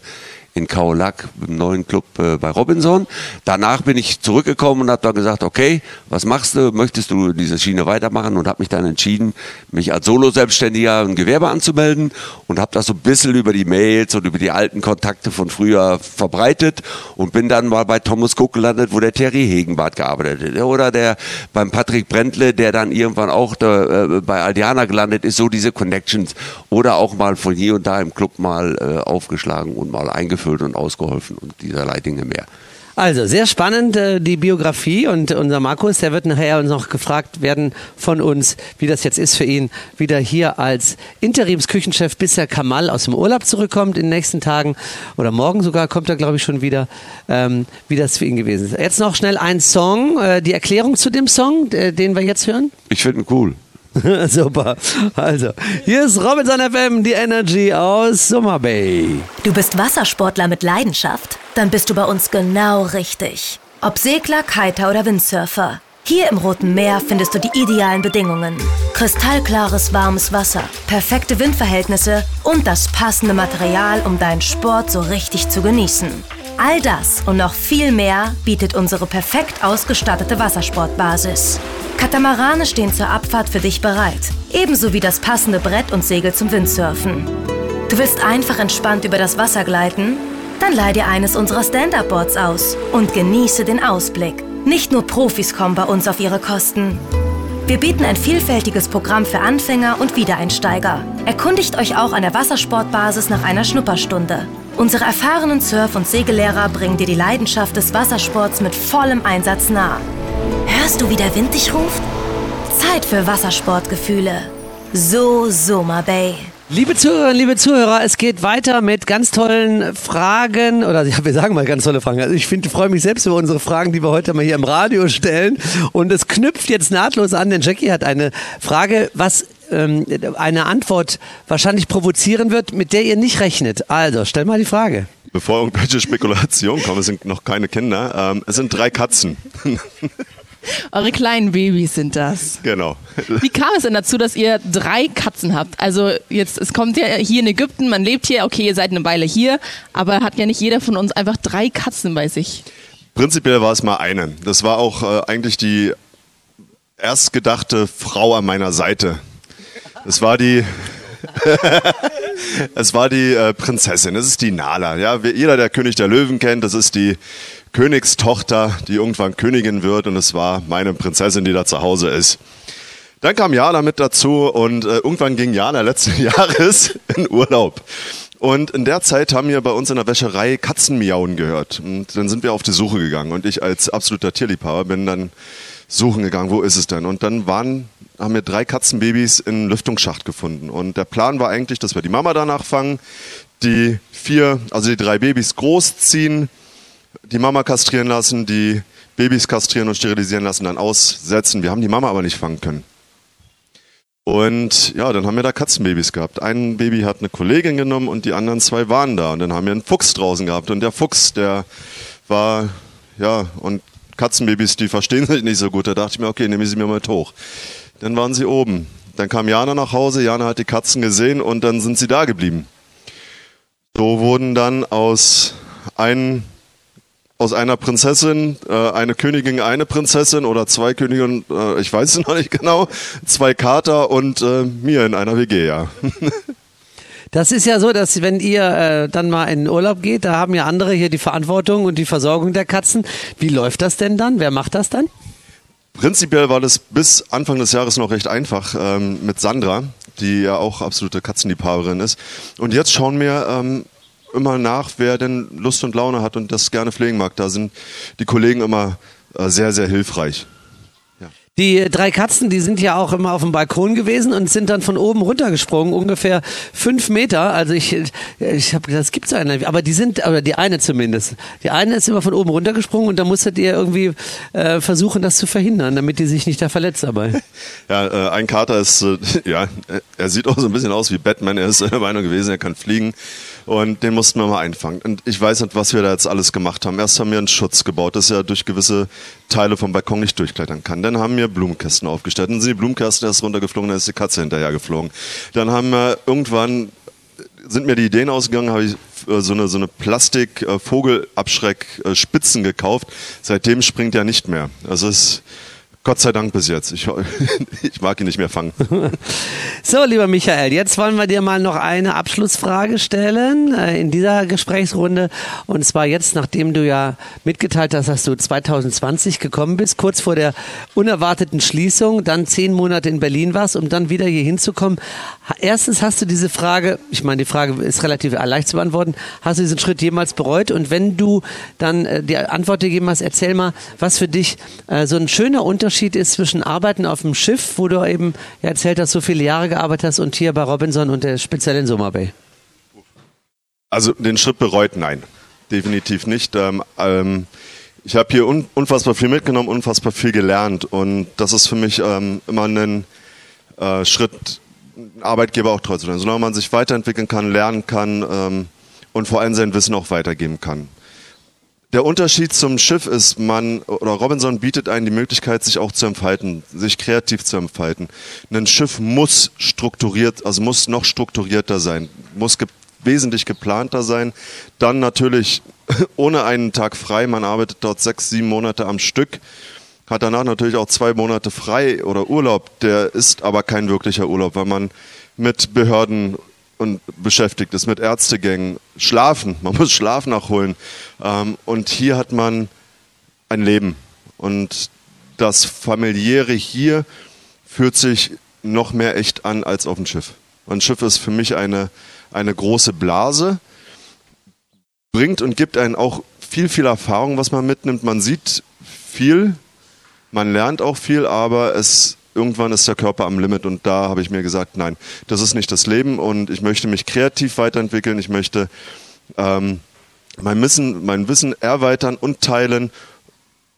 in Kaolack im neuen Club äh, bei Robinson. Danach bin ich zurückgekommen und habe dann gesagt, okay, was machst du? Möchtest du diese Schiene weitermachen? Und habe mich dann entschieden, mich als Solo-Selbstständiger ein Gewerbe anzumelden und habe das so ein bisschen über die Mails und über die alten Kontakte von früher verbreitet und bin dann mal bei Thomas Cook gelandet, wo der Terry Hegenbart gearbeitet hat. Oder der beim Patrick Brentle, der dann irgendwann auch da, äh, bei Aldiana gelandet ist, so diese Connections. Oder auch mal von hier und da im Club mal äh, aufgeschlagen und mal eingeführt ausgefüllt und ausgeholfen und dieserlei Dinge mehr. Also sehr spannend äh, die Biografie und unser Markus, der wird nachher uns noch gefragt werden von uns, wie das jetzt ist für ihn, wieder hier als Interimsküchenchef, bis der Kamal aus dem Urlaub zurückkommt in den nächsten Tagen oder morgen sogar kommt er glaube ich schon wieder, ähm, wie das für ihn gewesen ist. Jetzt noch schnell ein Song, äh, die Erklärung zu dem Song, äh, den wir jetzt hören. Ich finde ihn cool. Super. Also, hier ist Robinson FM, die Energy aus Summer Bay. Du bist Wassersportler mit Leidenschaft? Dann bist du bei uns genau richtig. Ob Segler, Kiter oder Windsurfer. Hier im Roten Meer findest du die idealen Bedingungen. Kristallklares, warmes Wasser, perfekte Windverhältnisse und das passende Material, um deinen Sport so richtig zu genießen. All das und noch viel mehr bietet unsere perfekt ausgestattete Wassersportbasis. Katamarane stehen zur Abfahrt für dich bereit, ebenso wie das passende Brett und Segel zum Windsurfen. Du willst einfach entspannt über das Wasser gleiten? Dann leih dir eines unserer Stand-Up-Boards aus und genieße den Ausblick. Nicht nur Profis kommen bei uns auf ihre Kosten. Wir bieten ein vielfältiges Programm für Anfänger und Wiedereinsteiger. Erkundigt euch auch an der Wassersportbasis nach einer Schnupperstunde. Unsere erfahrenen Surf- und Segellehrer bringen dir die Leidenschaft des Wassersports mit vollem Einsatz nah. Hörst du, wie der Wind dich ruft? Zeit für Wassersportgefühle. So Soma Bay. Liebe Zuhörerinnen, liebe Zuhörer, es geht weiter mit ganz tollen Fragen oder ja, wir sagen mal ganz tolle Fragen. Also ich finde, freue mich selbst über unsere Fragen, die wir heute mal hier im Radio stellen. Und es knüpft jetzt nahtlos an, denn Jackie hat eine Frage, was ähm, eine Antwort wahrscheinlich provozieren wird, mit der ihr nicht rechnet. Also, stell mal die Frage. Bevor irgendwelche Spekulationen kommen, es sind noch keine Kinder. Ähm, es sind drei Katzen. Eure kleinen Babys sind das. Genau. Wie kam es denn dazu, dass ihr drei Katzen habt? Also jetzt, es kommt ja hier in Ägypten, man lebt hier, okay, ihr seid eine Weile hier, aber hat ja nicht jeder von uns einfach drei Katzen bei sich. Prinzipiell war es mal eine. Das war auch äh, eigentlich die erstgedachte Frau an meiner Seite. Es war die, es war die äh, Prinzessin, das ist die Nala. Ja, jeder, der König der Löwen kennt, das ist die Königstochter, die irgendwann Königin wird und es war meine Prinzessin, die da zu Hause ist. Dann kam Jana mit dazu und äh, irgendwann ging Jana letzten Jahres in Urlaub. Und in der Zeit haben wir bei uns in der Wäscherei Katzen miauen gehört. Und dann sind wir auf die Suche gegangen. Und ich als absoluter Tierliebhaber bin dann suchen gegangen, wo ist es denn? Und dann waren, haben wir drei Katzenbabys in Lüftungsschacht gefunden. Und der Plan war eigentlich, dass wir die Mama danach fangen, die vier, also die drei Babys großziehen, die Mama kastrieren lassen, die Babys kastrieren und sterilisieren lassen, dann aussetzen. Wir haben die Mama aber nicht fangen können. Und ja, dann haben wir da Katzenbabys gehabt. Ein Baby hat eine Kollegin genommen und die anderen zwei waren da. Und dann haben wir einen Fuchs draußen gehabt. Und der Fuchs, der war, ja, und Katzenbabys, die verstehen sich nicht so gut. Da dachte ich mir, okay, nehme ich sie mir mal mit hoch. Dann waren sie oben. Dann kam Jana nach Hause. Jana hat die Katzen gesehen und dann sind sie da geblieben. So wurden dann aus ein aus einer Prinzessin, äh, eine Königin, eine Prinzessin oder zwei Königinnen, äh, ich weiß es noch nicht genau, zwei Kater und äh, mir in einer WG, ja. Das ist ja so, dass wenn ihr äh, dann mal in Urlaub geht, da haben ja andere hier die Verantwortung und die Versorgung der Katzen. Wie läuft das denn dann? Wer macht das dann? Prinzipiell war das bis Anfang des Jahres noch recht einfach ähm, mit Sandra, die ja auch absolute Katzenliebhaberin ist. Und jetzt schauen wir ähm, immer nach, wer denn Lust und Laune hat und das gerne pflegen mag. Da sind die Kollegen immer äh, sehr, sehr hilfreich. Die drei Katzen, die sind ja auch immer auf dem Balkon gewesen und sind dann von oben runtergesprungen, ungefähr fünf Meter. Also ich, ich habe das gibt's eine, aber die sind, oder die eine zumindest. Die eine ist immer von oben runtergesprungen und da musstet ihr irgendwie äh, versuchen, das zu verhindern, damit die sich nicht da verletzt dabei. Ja, äh, ein Kater ist, äh, ja, er sieht auch so ein bisschen aus wie Batman. Er ist der Meinung gewesen, er kann fliegen. Und den mussten wir mal einfangen. Und ich weiß nicht, was wir da jetzt alles gemacht haben. Erst haben wir einen Schutz gebaut, dass er durch gewisse Teile vom Balkon nicht durchklettern kann. Dann haben wir Blumenkästen aufgestellt. Dann sind die Blumenkästen erst runtergeflogen, dann ist die Katze hinterher geflogen. Dann haben wir irgendwann sind mir die Ideen ausgegangen, habe ich äh, so eine, so eine Plastik-Vogelabschreck-Spitzen gekauft. Seitdem springt er nicht mehr. Also es Gott sei Dank bis jetzt. Ich, ich mag ihn nicht mehr fangen. So, lieber Michael, jetzt wollen wir dir mal noch eine Abschlussfrage stellen äh, in dieser Gesprächsrunde. Und zwar jetzt, nachdem du ja mitgeteilt hast, dass du 2020 gekommen bist, kurz vor der unerwarteten Schließung, dann zehn Monate in Berlin warst, um dann wieder hier hinzukommen. Erstens hast du diese Frage, ich meine, die Frage ist relativ leicht zu beantworten, hast du diesen Schritt jemals bereut? Und wenn du dann äh, die Antwort gegeben hast, erzähl mal, was für dich äh, so ein schöner Unterschied ist zwischen Arbeiten auf dem Schiff, wo du eben ja, erzählt hast, so viele Jahre gearbeitet hast und hier bei Robinson und der speziell in Summer Bay? Also den Schritt bereut, nein, definitiv nicht. Ähm, ähm, ich habe hier un unfassbar viel mitgenommen, unfassbar viel gelernt und das ist für mich ähm, immer ein äh, Schritt, Arbeitgeber auch treu zu sein. Solange man sich weiterentwickeln kann, lernen kann ähm, und vor allem sein Wissen auch weitergeben kann. Der Unterschied zum Schiff ist, man oder Robinson bietet einen die Möglichkeit, sich auch zu entfalten, sich kreativ zu entfalten. Ein Schiff muss strukturiert, also muss noch strukturierter sein, muss ge wesentlich geplanter sein. Dann natürlich ohne einen Tag frei. Man arbeitet dort sechs, sieben Monate am Stück, hat danach natürlich auch zwei Monate frei oder Urlaub. Der ist aber kein wirklicher Urlaub, weil man mit Behörden und beschäftigt ist mit Ärztegängen, schlafen, man muss Schlaf nachholen. Ähm, und hier hat man ein Leben. Und das familiäre hier fühlt sich noch mehr echt an als auf dem Schiff. Ein Schiff ist für mich eine, eine große Blase, bringt und gibt einen auch viel, viel Erfahrung, was man mitnimmt. Man sieht viel, man lernt auch viel, aber es irgendwann ist der Körper am Limit und da habe ich mir gesagt, nein, das ist nicht das Leben und ich möchte mich kreativ weiterentwickeln, ich möchte ähm, mein, Wissen, mein Wissen erweitern und teilen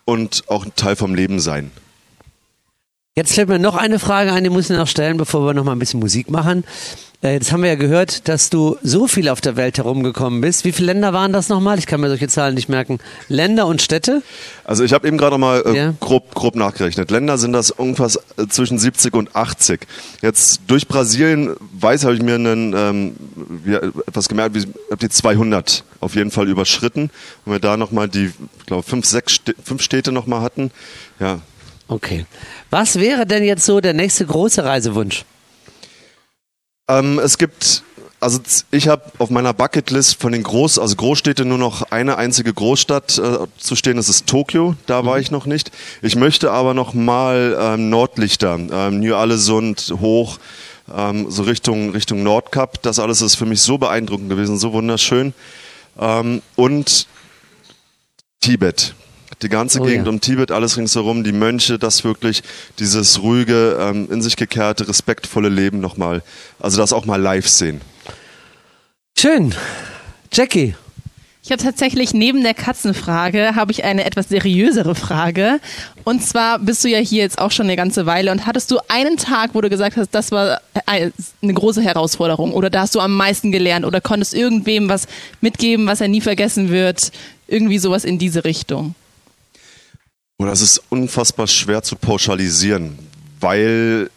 und auch ein Teil vom Leben sein. Jetzt fällt mir noch eine Frage ein, die muss ich noch stellen, bevor wir noch mal ein bisschen Musik machen. Äh, jetzt haben wir ja gehört, dass du so viel auf der Welt herumgekommen bist. Wie viele Länder waren das nochmal? Ich kann mir solche Zahlen nicht merken. Länder und Städte? Also ich habe eben gerade mal äh, ja. grob, grob nachgerechnet. Länder sind das irgendwas äh, zwischen 70 und 80. Jetzt durch Brasilien, weiß, habe ich mir einen, ähm, wie, etwas gemerkt, ich habe die 200 auf jeden Fall überschritten. Und wir da nochmal die, ich glaube, fünf, sechs, fünf Städte nochmal hatten. Ja. Okay. Was wäre denn jetzt so der nächste große Reisewunsch? Ähm, es gibt, also ich habe auf meiner Bucketlist von den Groß, also Großstädten nur noch eine einzige Großstadt äh, zu stehen, das ist Tokio, da war mhm. ich noch nicht. Ich möchte aber noch mal ähm, Nordlichter, ähm, New Allesund hoch, ähm, so Richtung, Richtung Nordkap. Das alles ist für mich so beeindruckend gewesen, so wunderschön. Ähm, und Tibet. Die ganze Oh Gegend ja. um Tibet, alles ringsherum, die Mönche, das wirklich, dieses ruhige, ähm, in sich gekehrte, respektvolle Leben nochmal. Also das auch mal live sehen. Schön. Jackie. Ich habe tatsächlich neben der Katzenfrage habe ich eine etwas seriösere Frage. Und zwar bist du ja hier jetzt auch schon eine ganze Weile und hattest du einen Tag, wo du gesagt hast, das war eine große Herausforderung oder da hast du am meisten gelernt oder konntest irgendwem was mitgeben, was er nie vergessen wird? Irgendwie sowas in diese Richtung. Das ist unfassbar schwer zu pauschalisieren, weil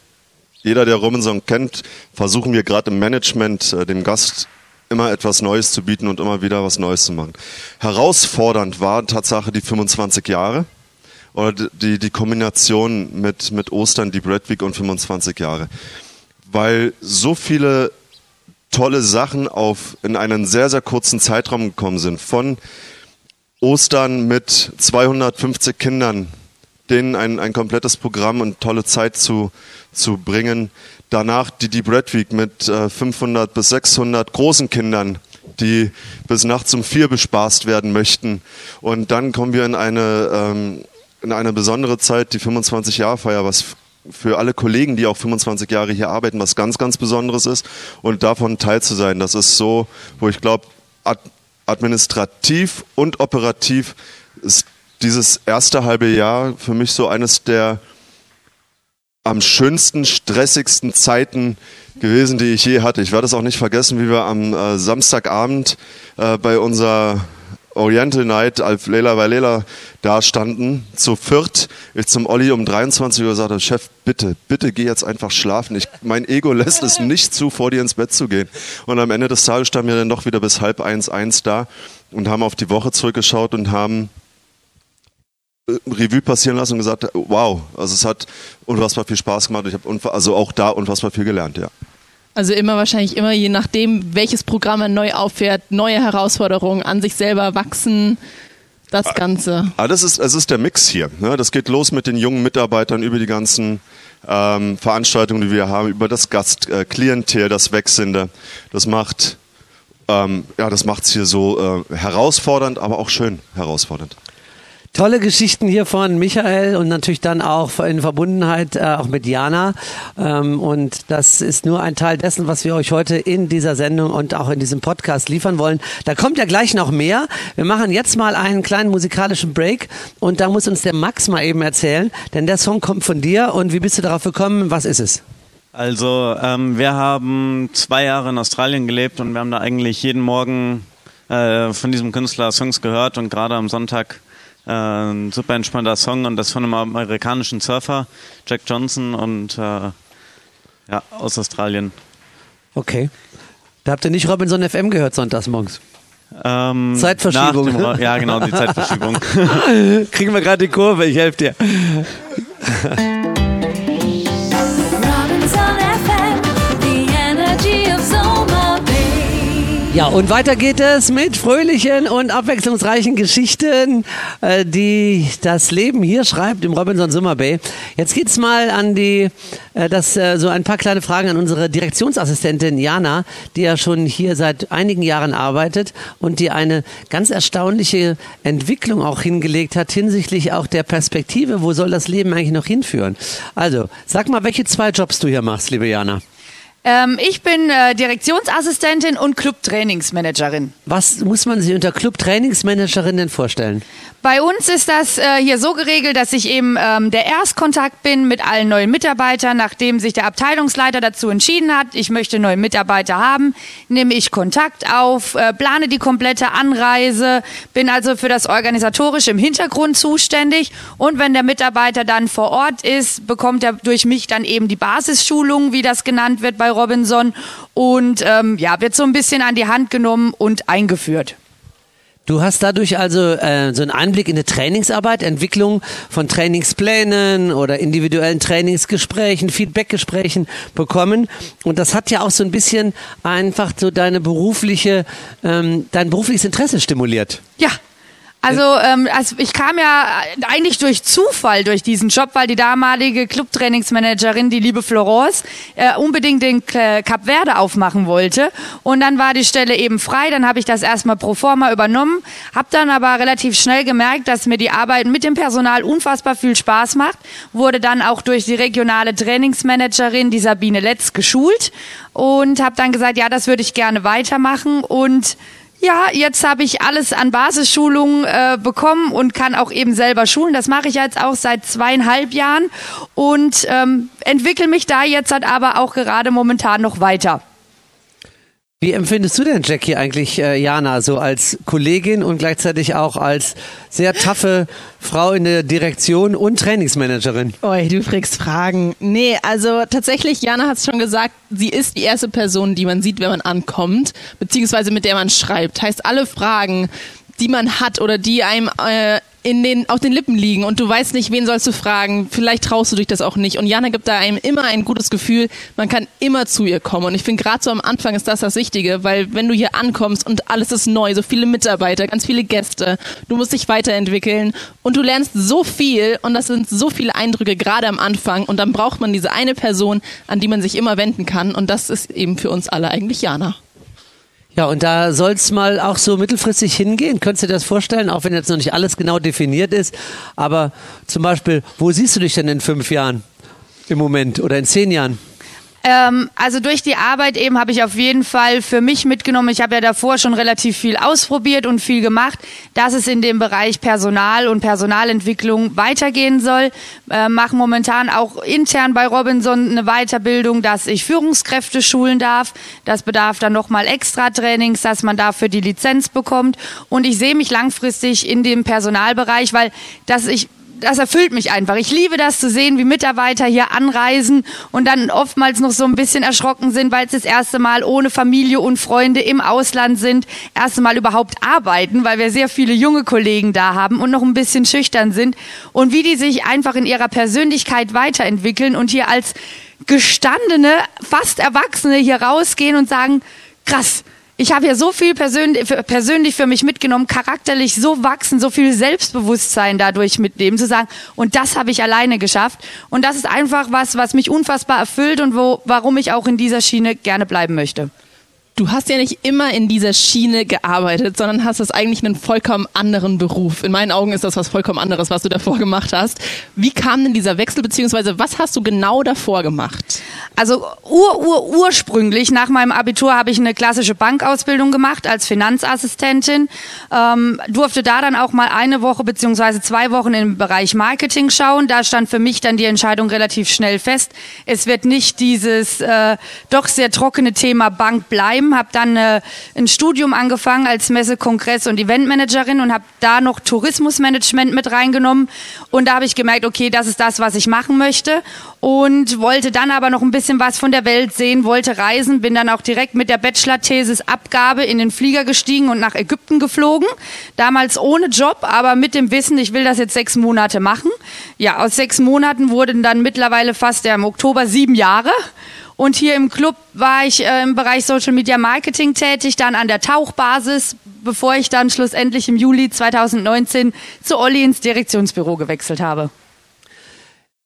jeder, der Robinson kennt, versuchen wir gerade im Management äh, dem Gast immer etwas Neues zu bieten und immer wieder was Neues zu machen. Herausfordernd war Tatsache die 25 Jahre oder die- die, die Kombination mit, mit Ostern, die Bread Week und 25 Jahre. Weil so viele tolle Sachen auf, in einen sehr, sehr kurzen Zeitraum gekommen sind. Von Ostern mit 250 Kindern, denen ein, ein komplettes Programm und tolle Zeit zu, zu bringen. Danach die Deep Red Week mit äh, 500 bis 600 großen Kindern, die bis nachts um vier bespaßt werden möchten. Und dann kommen wir in eine, ähm, in eine besondere Zeit, die 25-Jahr-Feier, was für alle Kollegen, die auch 25 Jahre hier arbeiten, was ganz, ganz Besonderes ist. Und davon teil zu sein, das ist so, wo ich glaube, administrativ und operativ ist dieses erste halbe Jahr für mich so eines der am schönsten, stressigsten Zeiten gewesen, die ich je hatte. Ich werde es auch nicht vergessen, wie wir am äh, Samstagabend äh, bei unserer Oriental Night, als Lela bei Lela da standen, zu viert. Ich zum Olli um 23 Uhr sagte, Chef, bitte, bitte geh jetzt einfach schlafen. Ich, mein Ego lässt es nicht zu, vor dir ins Bett zu gehen. Und am Ende des Tages standen wir dann doch wieder bis halb eins, eins da und haben auf die Woche zurückgeschaut und haben äh, Revue passieren lassen und gesagt, wow, also es hat unfassbar viel Spaß gemacht. Ich habe also auch da unfassbar viel gelernt, ja. Also immer wahrscheinlich immer je nachdem, welches Programm er neu auffährt, neue Herausforderungen an sich selber wachsen, das Ganze. Aber das ist, es ist der Mix hier. Ne? Das geht los mit den jungen Mitarbeitern über die ganzen ähm, Veranstaltungen, die wir haben, über das Gastklientel, äh, das Wechselnde. Das macht ähm, ja, das macht's hier so äh, herausfordernd, aber auch schön herausfordernd. Tolle Geschichten hier von Michael und natürlich dann auch in Verbundenheit äh, auch mit Jana. Ähm, und das ist nur ein Teil dessen, was wir euch heute in dieser Sendung und auch in diesem Podcast liefern wollen. Da kommt ja gleich noch mehr. Wir machen jetzt mal einen kleinen musikalischen Break und da muss uns der Max mal eben erzählen, denn der Song kommt von dir und wie bist du darauf gekommen? Was ist es? Also ähm, wir haben zwei Jahre in Australien gelebt und wir haben da eigentlich jeden Morgen äh, von diesem Künstler Songs gehört und gerade am Sonntag ein super entspannter Song und das von einem amerikanischen Surfer, Jack Johnson und äh, ja, aus Australien. Okay. Da habt ihr nicht Robinson FM gehört sonntags morgens. Ähm, Zeitverschiebung. dem Ra- ja, genau, die Zeitverschiebung. Kriegen wir gerade die Kurve, ich helfe dir. Ja, und weiter geht es mit fröhlichen und abwechslungsreichen Geschichten, äh, die das Leben hier schreibt im Robinson Summer Bay. Jetzt geht's mal an die, äh, das, äh, so ein paar kleine Fragen an unsere Direktionsassistentin Jana, die ja schon hier seit einigen Jahren arbeitet und die eine ganz erstaunliche Entwicklung auch hingelegt hat hinsichtlich auch der Perspektive, wo soll das Leben eigentlich noch hinführen. Also, sag mal, welche zwei Jobs du hier machst, liebe Jana. Ähm, ich bin äh, Direktionsassistentin und Clubtrainingsmanagerin. Was muss man sich unter Club-Trainingsmanagerin denn vorstellen? Bei uns ist das äh, hier so geregelt, dass ich eben ähm, der Erstkontakt bin mit allen neuen Mitarbeitern. Nachdem sich der Abteilungsleiter dazu entschieden hat, ich möchte neue Mitarbeiter haben, nehme ich Kontakt auf, äh, plane die komplette Anreise, bin also für das Organisatorische im Hintergrund zuständig. Und wenn der Mitarbeiter dann vor Ort ist, bekommt er durch mich dann eben die Basisschulung, wie das genannt wird bei Robinson. Und ähm, ja, wird so ein bisschen an die Hand genommen und eingeführt. Du hast dadurch also äh, so einen Einblick in die Trainingsarbeit, Entwicklung von Trainingsplänen oder individuellen Trainingsgesprächen, Feedbackgesprächen bekommen. Und das hat ja auch so ein bisschen einfach so deine berufliche, ähm, dein berufliches Interesse stimuliert. Ja, Also, ähm, also ich kam ja eigentlich durch Zufall durch diesen Job, weil die damalige Clubtrainingsmanagerin, die liebe Florence, äh, unbedingt den K Cap Verde aufmachen wollte. Und dann war die Stelle eben frei. Dann habe ich das erstmal pro forma übernommen, habe dann aber relativ schnell gemerkt, dass mir die Arbeit mit dem Personal unfassbar viel Spaß macht. Wurde dann auch durch die regionale Trainingsmanagerin, die Sabine Letz, geschult und habe dann gesagt, ja, das würde ich gerne weitermachen und ja, jetzt habe ich alles an Basisschulungen äh, bekommen und kann auch eben selber schulen. Das mache ich jetzt auch seit zweieinhalb Jahren und ähm, entwickle mich da jetzt halt aber auch gerade momentan noch weiter. Wie empfindest du denn, Jackie, eigentlich äh, Jana, so als Kollegin und gleichzeitig auch als sehr taffe Frau in der Direktion und Trainingsmanagerin? Oi, du fragst Fragen. Nee, also tatsächlich, Jana hat es schon gesagt, sie ist die erste Person, die man sieht, wenn man ankommt, beziehungsweise mit der man schreibt. Heißt, alle Fragen, die man hat oder die einem äh, in den, auf den Lippen liegen und du weißt nicht, wen sollst du fragen, vielleicht traust du dich das auch nicht. Und Jana gibt da einem immer ein gutes Gefühl, man kann immer zu ihr kommen. Und ich finde, gerade so am Anfang ist das das Wichtige, weil wenn du hier ankommst und alles ist neu, so viele Mitarbeiter, ganz viele Gäste, du musst dich weiterentwickeln und du lernst so viel und das sind so viele Eindrücke gerade am Anfang und dann braucht man diese eine Person, an die man sich immer wenden kann und das ist eben für uns alle eigentlich Jana. Ja, und da soll es mal auch so mittelfristig hingehen. Könntest du dir das vorstellen, auch wenn jetzt noch nicht alles genau definiert ist? Aber zum Beispiel, wo siehst du dich denn in fünf Jahren im Moment oder in zehn Jahren? Ähm, also durch die Arbeit eben habe ich auf jeden Fall für mich mitgenommen, ich habe ja davor schon relativ viel ausprobiert und viel gemacht, dass es in dem Bereich Personal und Personalentwicklung weitergehen soll. Äh, mache momentan auch intern bei Robinson eine Weiterbildung, dass ich Führungskräfte schulen darf. Das bedarf dann nochmal extra Trainings, dass man dafür die Lizenz bekommt. Und ich sehe mich langfristig in dem Personalbereich, weil dass ich das erfüllt mich einfach. Ich liebe das zu sehen, wie Mitarbeiter hier anreisen und dann oftmals noch so ein bisschen erschrocken sind, weil es das erste Mal ohne Familie und Freunde im Ausland sind, erste Mal überhaupt arbeiten, weil wir sehr viele junge Kollegen da haben und noch ein bisschen schüchtern sind und wie die sich einfach in ihrer Persönlichkeit weiterentwickeln und hier als gestandene, fast Erwachsene hier rausgehen und sagen, krass, ich habe ja so viel persönlich, persönlich für mich mitgenommen, charakterlich so wachsen, so viel Selbstbewusstsein dadurch mitnehmen, zu sagen, und das habe ich alleine geschafft. Und das ist einfach was, was mich unfassbar erfüllt und wo, warum ich auch in dieser Schiene gerne bleiben möchte du hast ja nicht immer in dieser Schiene gearbeitet, sondern hast das eigentlich einen vollkommen anderen Beruf. In meinen Augen ist das was vollkommen anderes, was du davor gemacht hast. Wie kam denn dieser Wechsel, beziehungsweise was hast du genau davor gemacht? Also ur, ur, ursprünglich nach meinem Abitur habe ich eine klassische Bankausbildung gemacht als Finanzassistentin. Ähm, durfte da dann auch mal eine Woche beziehungsweise zwei Wochen im Bereich Marketing schauen. Da stand für mich dann die Entscheidung relativ schnell fest. Es wird nicht dieses äh, doch sehr trockene Thema Bank bleiben Unternehmen, habe dann äh, ein Studium angefangen als Messe-, Kongress- und Eventmanagerin und habe da noch Tourismusmanagement mit reingenommen. Und da habe ich gemerkt, okay, das ist das, was ich machen möchte. Und wollte dann aber noch ein bisschen was von der Welt sehen, wollte reisen, bin dann auch direkt mit der Bachelor-Thesis Abgabe in den Flieger gestiegen und nach Ägypten geflogen. Damals ohne Job, aber mit dem Wissen, ich will das jetzt sechs Monate machen. Ja, aus sechs Monaten wurden dann mittlerweile fast ja, im Oktober sieben Jahre. Und hier im Club war ich äh, im Bereich Social Media Marketing tätig, dann an der Tauchbasis, bevor ich dann schlussendlich im Juli 2019 zu Olli ins Direktionsbüro gewechselt habe.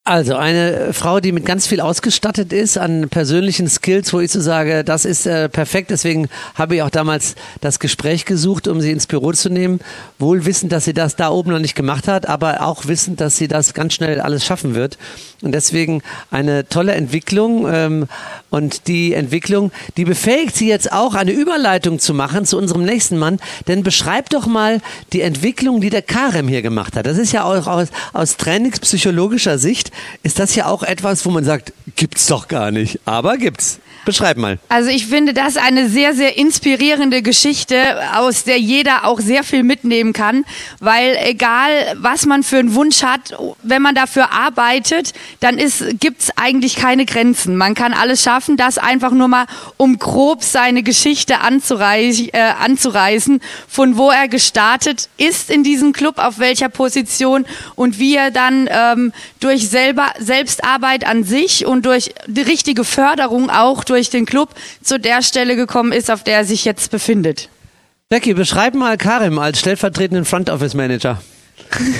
Also eine Frau, die mit ganz viel ausgestattet ist an persönlichen Skills, wo ich so sage, das ist äh, perfekt. Deswegen habe ich auch damals das Gespräch gesucht, um sie ins Büro zu nehmen. Wohl wissend, dass sie das da oben noch nicht gemacht hat, aber auch wissend, dass sie das ganz schnell alles schaffen wird. Und deswegen eine tolle Entwicklung. Ähm, und die Entwicklung, die befähigt sie jetzt auch, eine Überleitung zu machen zu unserem nächsten Mann. Denn beschreib doch mal die Entwicklung, die der Karem hier gemacht hat. Das ist ja auch aus, aus trainingspsychologischer Sicht, ist das ja auch etwas, wo man sagt, gibt's doch gar nicht. Aber gibt's. Beschreib mal. Also ich finde das eine sehr, sehr inspirierende Geschichte, aus der jeder auch sehr viel mitnehmen kann, weil egal, was man für einen Wunsch hat, wenn man dafür arbeitet, dann gibt es eigentlich keine Grenzen. Man kann alles schaffen, das einfach nur mal, um grob seine Geschichte äh, anzureißen, von wo er gestartet ist in diesem Club, auf welcher Position und wie er dann ähm, durch selber Selbstarbeit an sich und durch die richtige Förderung auch durch den Club zu der Stelle gekommen ist, auf der er sich jetzt befindet. Becky, beschreib mal Karim als stellvertretenden Front Office Manager.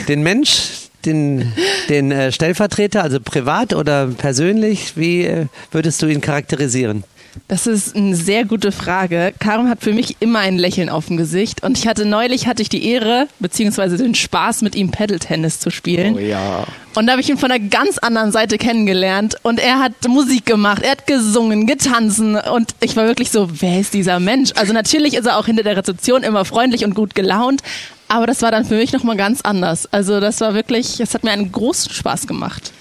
Den Mensch, den, den äh, Stellvertreter, also privat oder persönlich, wie äh, würdest du ihn charakterisieren? Das ist eine sehr gute Frage. Karim hat für mich immer ein Lächeln auf dem Gesicht und ich hatte neulich hatte ich die Ehre beziehungsweise den Spaß mit ihm Paddle-Tennis zu spielen. Oh ja. Und da habe ich ihn von einer ganz anderen Seite kennengelernt und er hat Musik gemacht, er hat gesungen, getanzen und ich war wirklich so, wer ist dieser Mensch? Also natürlich ist er auch hinter der Rezeption immer freundlich und gut gelaunt, aber das war dann für mich nochmal ganz anders. Also das war wirklich, es hat mir einen großen Spaß gemacht.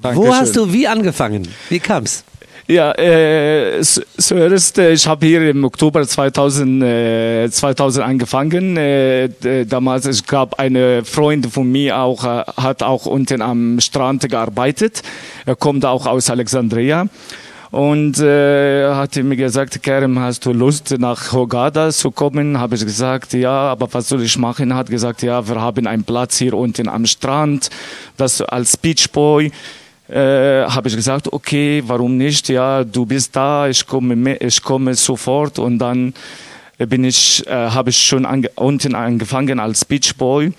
Wo hast du wie angefangen? Wie kam's? Ja, äh, zuerst, äh, ich habe hier im Oktober 2000, äh, 2000 angefangen. Äh, damals, es gab eine Freund von mir auch, äh, hat auch unten am Strand gearbeitet. Er kommt auch aus Alexandria. Und äh, hatte mir gesagt, Kerem, hast du Lust nach Hogada zu kommen? Habe ich gesagt, ja, aber was soll ich machen? Hat gesagt, ja, wir haben einen Platz hier unten am Strand, das als Beachboy äh, habe ich gesagt, okay, warum nicht? Ja, du bist da, ich komme, me- ich komme sofort und dann bin ich, äh, habe ich schon ange unten angefangen als Beach Boy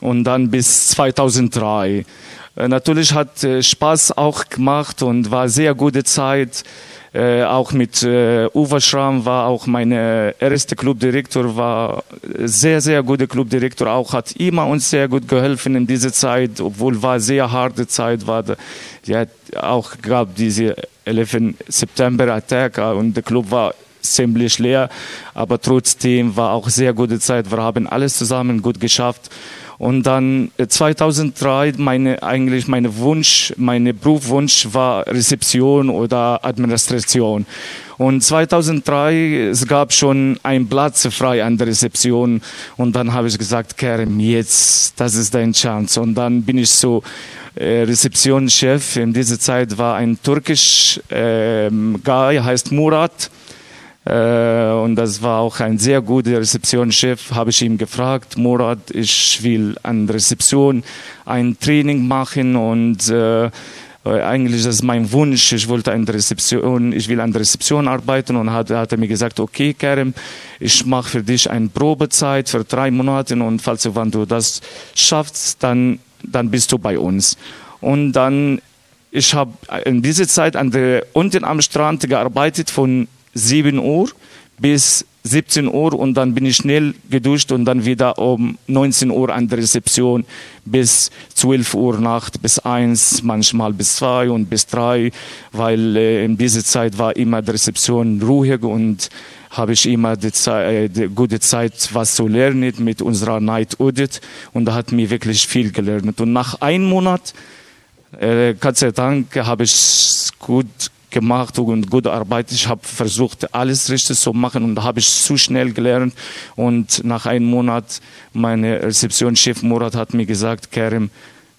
und dann bis 2003. Äh, natürlich hat äh, Spaß auch gemacht und war sehr gute Zeit. Äh, auch mit äh, Uwe Schramm war auch mein äh, erster Clubdirektor, war sehr, sehr guter Clubdirektor, auch hat immer uns sehr gut geholfen in dieser Zeit, obwohl war sehr harte Zeit, war ja, auch gab diese 11. September Attack äh, und der Club war ziemlich leer, aber trotzdem war auch sehr gute Zeit. Wir haben alles zusammen gut geschafft. Und dann äh, 2003 meine eigentlich meine Wunsch, meine Berufswunsch war Rezeption oder Administration. Und 2003 es gab schon einen Platz frei an der Rezeption und dann habe ich gesagt, Kerem, jetzt das ist dein Chance. Und dann bin ich so äh, Rezeptionschef. In dieser Zeit war ein türkisch ähm, Guy, heißt Murat. Äh, und das war auch ein sehr guter Rezeptionschef. Habe ich ihm gefragt, Murat, ich will an der Rezeption ein Training machen und äh, eigentlich das mein Wunsch. Ich wollte an der Rezeption, ich will an der Rezeption arbeiten und hat, hat er mir gesagt, okay, Kerem, ich mache für dich eine Probezeit für drei Monate und falls du, wenn du das schaffst, dann, dann bist du bei uns. Und dann, ich habe in dieser Zeit an der, unten am Strand gearbeitet von 7 Uhr bis 17 Uhr und dann bin ich schnell geduscht und dann wieder um 19 Uhr an der Rezeption bis 12 Uhr Nacht, bis 1, manchmal bis 2 und bis 3, weil äh, in dieser Zeit war immer die Rezeption ruhig und habe ich immer die, Zeit, äh, die gute Zeit, was zu lernen mit unserer Night Audit und da hat mir wirklich viel gelernt. Und nach einem Monat, äh, Gott sei Dank, habe ich gut gemacht und gute Arbeit. Ich habe versucht, alles richtig zu machen und habe ich zu schnell gelernt. Und nach einem Monat, mein Rezeptionschef Murat hat mir gesagt, Kerem,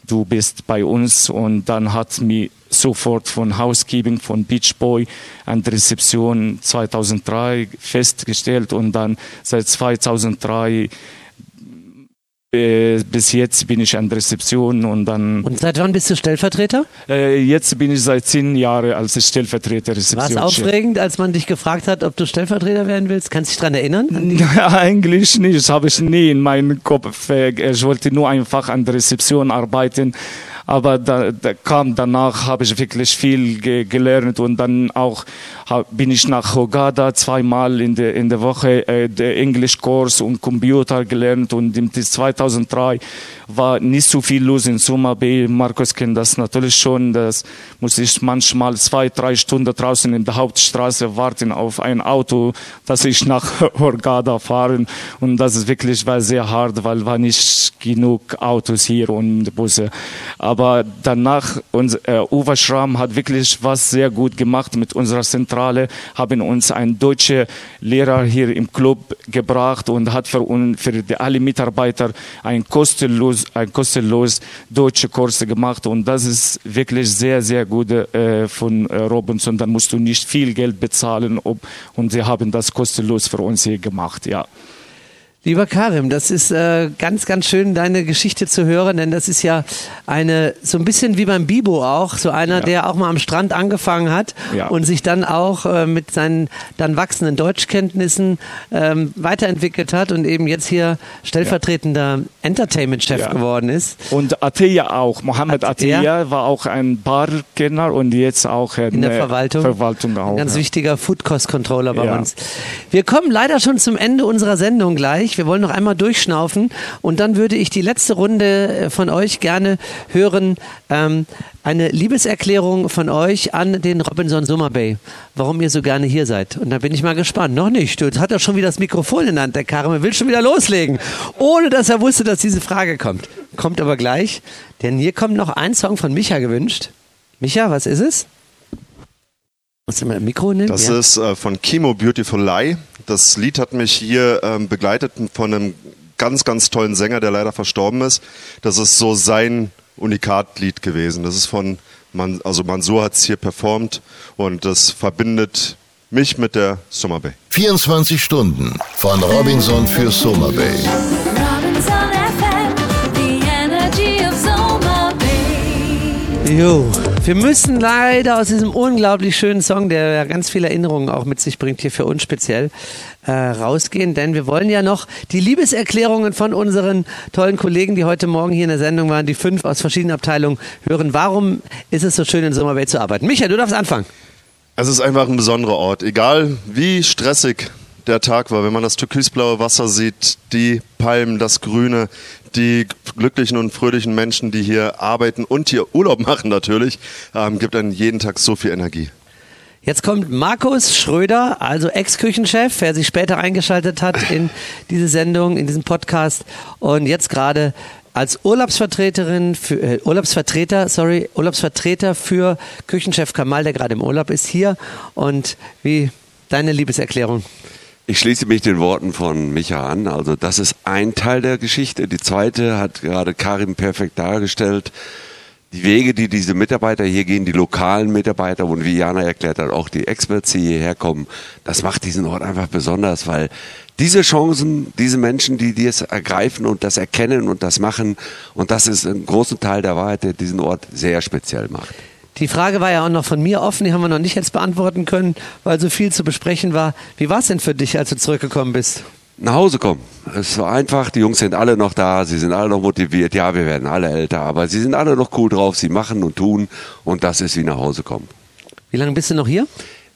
du bist bei uns. Und dann hat mir sofort von Housekeeping, von Beach Boy an der Rezeption 2003 festgestellt und dann seit 2003 äh, bis jetzt bin ich an der Rezeption und dann Und seit wann bist du Stellvertreter? äh, jetzt bin ich seit zehn Jahren als Stellvertreter War es aufregend, als man dich gefragt hat, ob du Stellvertreter werden willst? Kannst du dich daran erinnern? Eigentlich nicht, das habe ich nie in meinem Kopf. äh, Ich wollte nur einfach an der Rezeption arbeiten. Aber da, da kam danach, habe ich wirklich viel ge gelernt und dann auch hab, bin ich nach Hogada zweimal in der in der Woche äh, der Englischkurs und Computer gelernt und im 2003 war nicht so viel los in Summa Bay. Markus kennt das natürlich schon. Das muss ich manchmal zwei, drei Stunden draußen in der Hauptstraße warten auf ein Auto, dass ich nach Hurghada fahren. Und das ist wirklich war sehr hart, weil war nicht genug Autos hier und Busse. Aber danach, unser, äh, Uwe Schramm hat wirklich was sehr gut gemacht mit unserer Zentrale, haben uns einen deutschen Lehrer hier im Club gebracht und hat für, uns, für alle Mitarbeiter ein kostenlos, ein kostenlos deutsche Kurse gemacht und das ist wirklich sehr, sehr gut äh, von äh, Robinson. Dann musst du nicht viel Geld bezahlen ob, und sie haben das kostenlos für uns hier gemacht, ja. Lieber Karim, das ist äh, ganz, ganz schön, deine Geschichte zu hören, denn das ist ja eine, so ein bisschen wie beim Bibo auch, so einer, Ja. der auch mal am Strand angefangen hat Ja. und sich dann auch äh, mit seinen dann wachsenden Deutschkenntnissen ähm, weiterentwickelt hat und eben jetzt hier stellvertretender Entertainment-Chef Ja. geworden ist. Und Ateya auch. Mohammed Ateya? Ateya war auch ein Barkenner und jetzt auch in der Verwaltung. Verwaltung auch. Ein ganz wichtiger Food-Cost-Controller bei Ja. uns. Wir kommen leider schon zum Ende unserer Sendung gleich. Wir wollen noch einmal durchschnaufen und dann würde ich die letzte Runde äh, von euch gerne hören. Ähm, eine Liebeserklärung von euch an den Robinson Summer Bay. Warum ihr so gerne hier seid. Und da bin ich mal gespannt. Noch nicht. Jetzt hat er schon wieder das Mikrofon in der Hand, der Karim. Will schon wieder loslegen. Ohne dass er wusste, dass diese Frage kommt. Kommt aber gleich. Denn hier kommt noch ein Song von Micha gewünscht. Micha, was ist es? Musst du mal ein Mikro nehmen? Das ja. ist äh, von Chemo Beautiful Lie. Das Lied hat mich hier ähm, begleitet von einem ganz, ganz tollen Sänger, der leider verstorben ist. Das ist so sein Unikatlied gewesen. Das ist von, Man, also Mansur hat es hier performt und das verbindet mich mit der Summer Bay. 24 Stunden von Robinson für Summer Bay. Robinson FM, the energy of Soma Bay. Jo, wir müssen leider aus diesem unglaublich schönen Song, der ja ganz viele Erinnerungen auch mit sich bringt, hier für uns speziell, äh, rausgehen, denn wir wollen ja noch die Liebeserklärungen von unseren tollen Kollegen, die heute Morgen hier in der Sendung waren, die fünf aus verschiedenen Abteilungen, hören. Warum ist es so schön, in Summer Bay zu arbeiten? Michael, du darfst anfangen. Es ist einfach ein besonderer Ort. Egal wie stressig der Tag war, wenn man das türkisblaue Wasser sieht, die Palmen, das Grüne, die glücklichen und fröhlichen Menschen, die hier arbeiten und hier Urlaub machen natürlich, ähm, gibt einen jeden Tag so viel Energie. Jetzt kommt Markus Schröder, also Ex-Küchenchef, wer sich später eingeschaltet hat in diese Sendung, in diesen Podcast und jetzt gerade als Urlaubsvertreterin für äh, Urlaubsvertreter, sorry, Urlaubsvertreter für Küchenchef Kamal, der gerade im Urlaub ist hier und wie deine Liebeserklärung. Ich schließe mich den Worten von Micha an. Also das ist ein Teil der Geschichte. Die zweite hat gerade Karim perfekt dargestellt. Die Wege, die diese Mitarbeiter hier gehen, die lokalen Mitarbeiter und wie Jana erklärt hat, auch die Experts, die hierher kommen, das macht diesen Ort einfach besonders, weil diese Chancen, diese Menschen, die das ergreifen und das erkennen und das machen, und das ist ein großer Teil der Wahrheit, der diesen Ort sehr speziell macht. Die Frage war ja auch noch von mir offen, die haben wir noch nicht jetzt beantworten können, weil so viel zu besprechen war. Wie war es denn für dich, als du zurückgekommen bist? nach Hause kommen. Es war einfach, die Jungs sind alle noch da, sie sind alle noch motiviert, ja, wir werden alle älter, aber sie sind alle noch cool drauf, sie machen und tun und das ist wie nach Hause kommen. Wie lange bist du noch hier?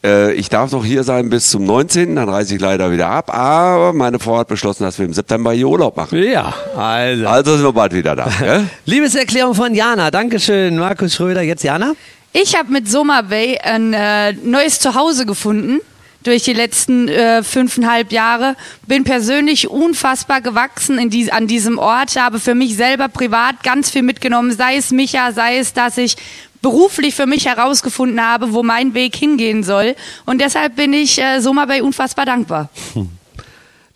Äh, ich darf noch hier sein bis zum 19., dann reise ich leider wieder ab, aber meine Frau hat beschlossen, dass wir im September hier Urlaub machen. Ja, also. Also sind wir bald wieder da. Gell? Liebeserklärung von Jana. Dankeschön, Markus Schröder. Jetzt Jana? Ich habe mit Soma Bay ein äh, neues Zuhause gefunden durch die letzten äh, fünfeinhalb Jahre. Bin persönlich unfassbar gewachsen in dies, an diesem Ort, habe für mich selber privat ganz viel mitgenommen, sei es Micha, sei es, dass ich beruflich für mich herausgefunden habe, wo mein Weg hingehen soll. Und deshalb bin ich äh, Soma Bay unfassbar dankbar.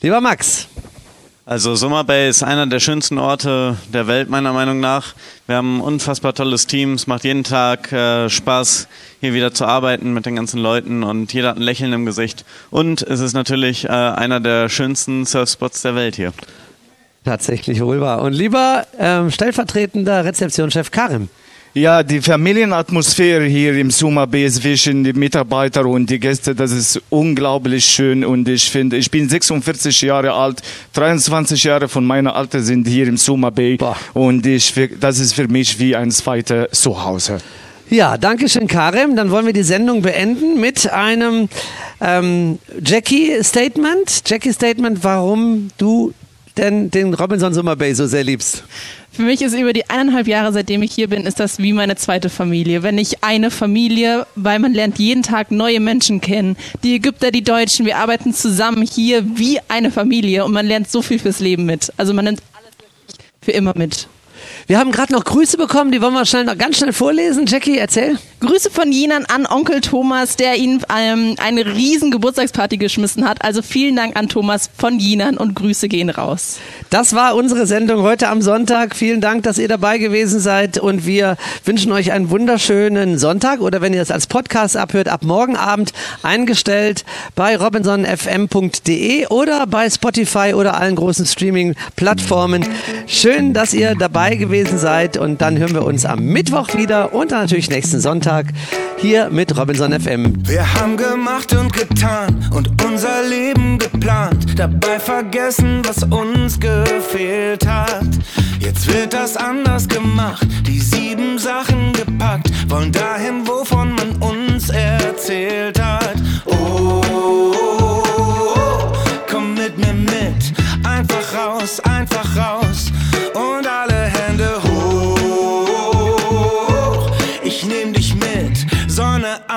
Lieber Max. Also Summer Bay ist einer der schönsten Orte der Welt meiner Meinung nach. Wir haben ein unfassbar tolles Team. Es macht jeden Tag äh, Spaß, hier wieder zu arbeiten mit den ganzen Leuten und jeder hat ein Lächeln im Gesicht. Und es ist natürlich äh, einer der schönsten Surfspots der Welt hier. Tatsächlich wohl wahr. Und lieber ähm, stellvertretender Rezeptionschef Karim. Ja, die Familienatmosphäre hier im Suma Bay zwischen den Mitarbeitern und die Gäste, das ist unglaublich schön und ich finde, ich bin 46 Jahre alt, 23 Jahre von meiner Alter sind hier im Bay Boah. und ich, das ist für mich wie ein zweites Zuhause. Ja, danke schön, Karim. Dann wollen wir die Sendung beenden mit einem ähm, Jackie-Statement. Jackie-Statement, warum du denn den Robinson Summer Bay so sehr liebst. Für mich ist über die eineinhalb Jahre, seitdem ich hier bin, ist das wie meine zweite Familie. Wenn nicht eine Familie, weil man lernt jeden Tag neue Menschen kennen. Die Ägypter, die Deutschen, wir arbeiten zusammen hier wie eine Familie und man lernt so viel fürs Leben mit. Also man nimmt alles für immer mit. Wir haben gerade noch Grüße bekommen, die wollen wir schnell, noch ganz schnell vorlesen. Jackie, erzähl. Grüße von Jinan an Onkel Thomas, der Ihnen ähm, eine riesen Geburtstagsparty geschmissen hat. Also vielen Dank an Thomas von Jinan und Grüße gehen raus. Das war unsere Sendung heute am Sonntag. Vielen Dank, dass ihr dabei gewesen seid und wir wünschen euch einen wunderschönen Sonntag oder wenn ihr es als Podcast abhört, ab morgen Abend eingestellt bei robinsonfm.de oder bei Spotify oder allen großen Streaming-Plattformen. Schön, dass ihr dabei gewesen seid und dann hören wir uns am Mittwoch wieder und dann natürlich nächsten Sonntag hier mit Robinson FM. Wir haben gemacht und getan und unser Leben geplant, dabei vergessen, was uns gefehlt hat. Jetzt wird das anders gemacht, die sieben Sachen gepackt, wollen dahin, wovon man uns erzählt hat. Oh, komm mit mir mit, einfach raus, einfach raus und alle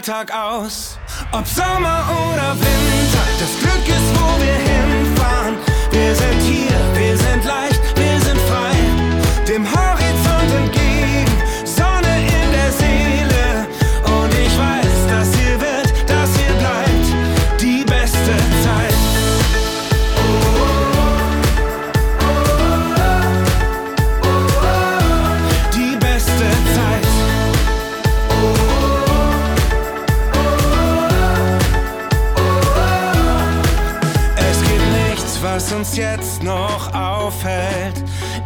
Alltag aus. Ob Sommer oder Winter, das Glück ist, wo wir hinfahren. Wir sind hier, wir sind leicht,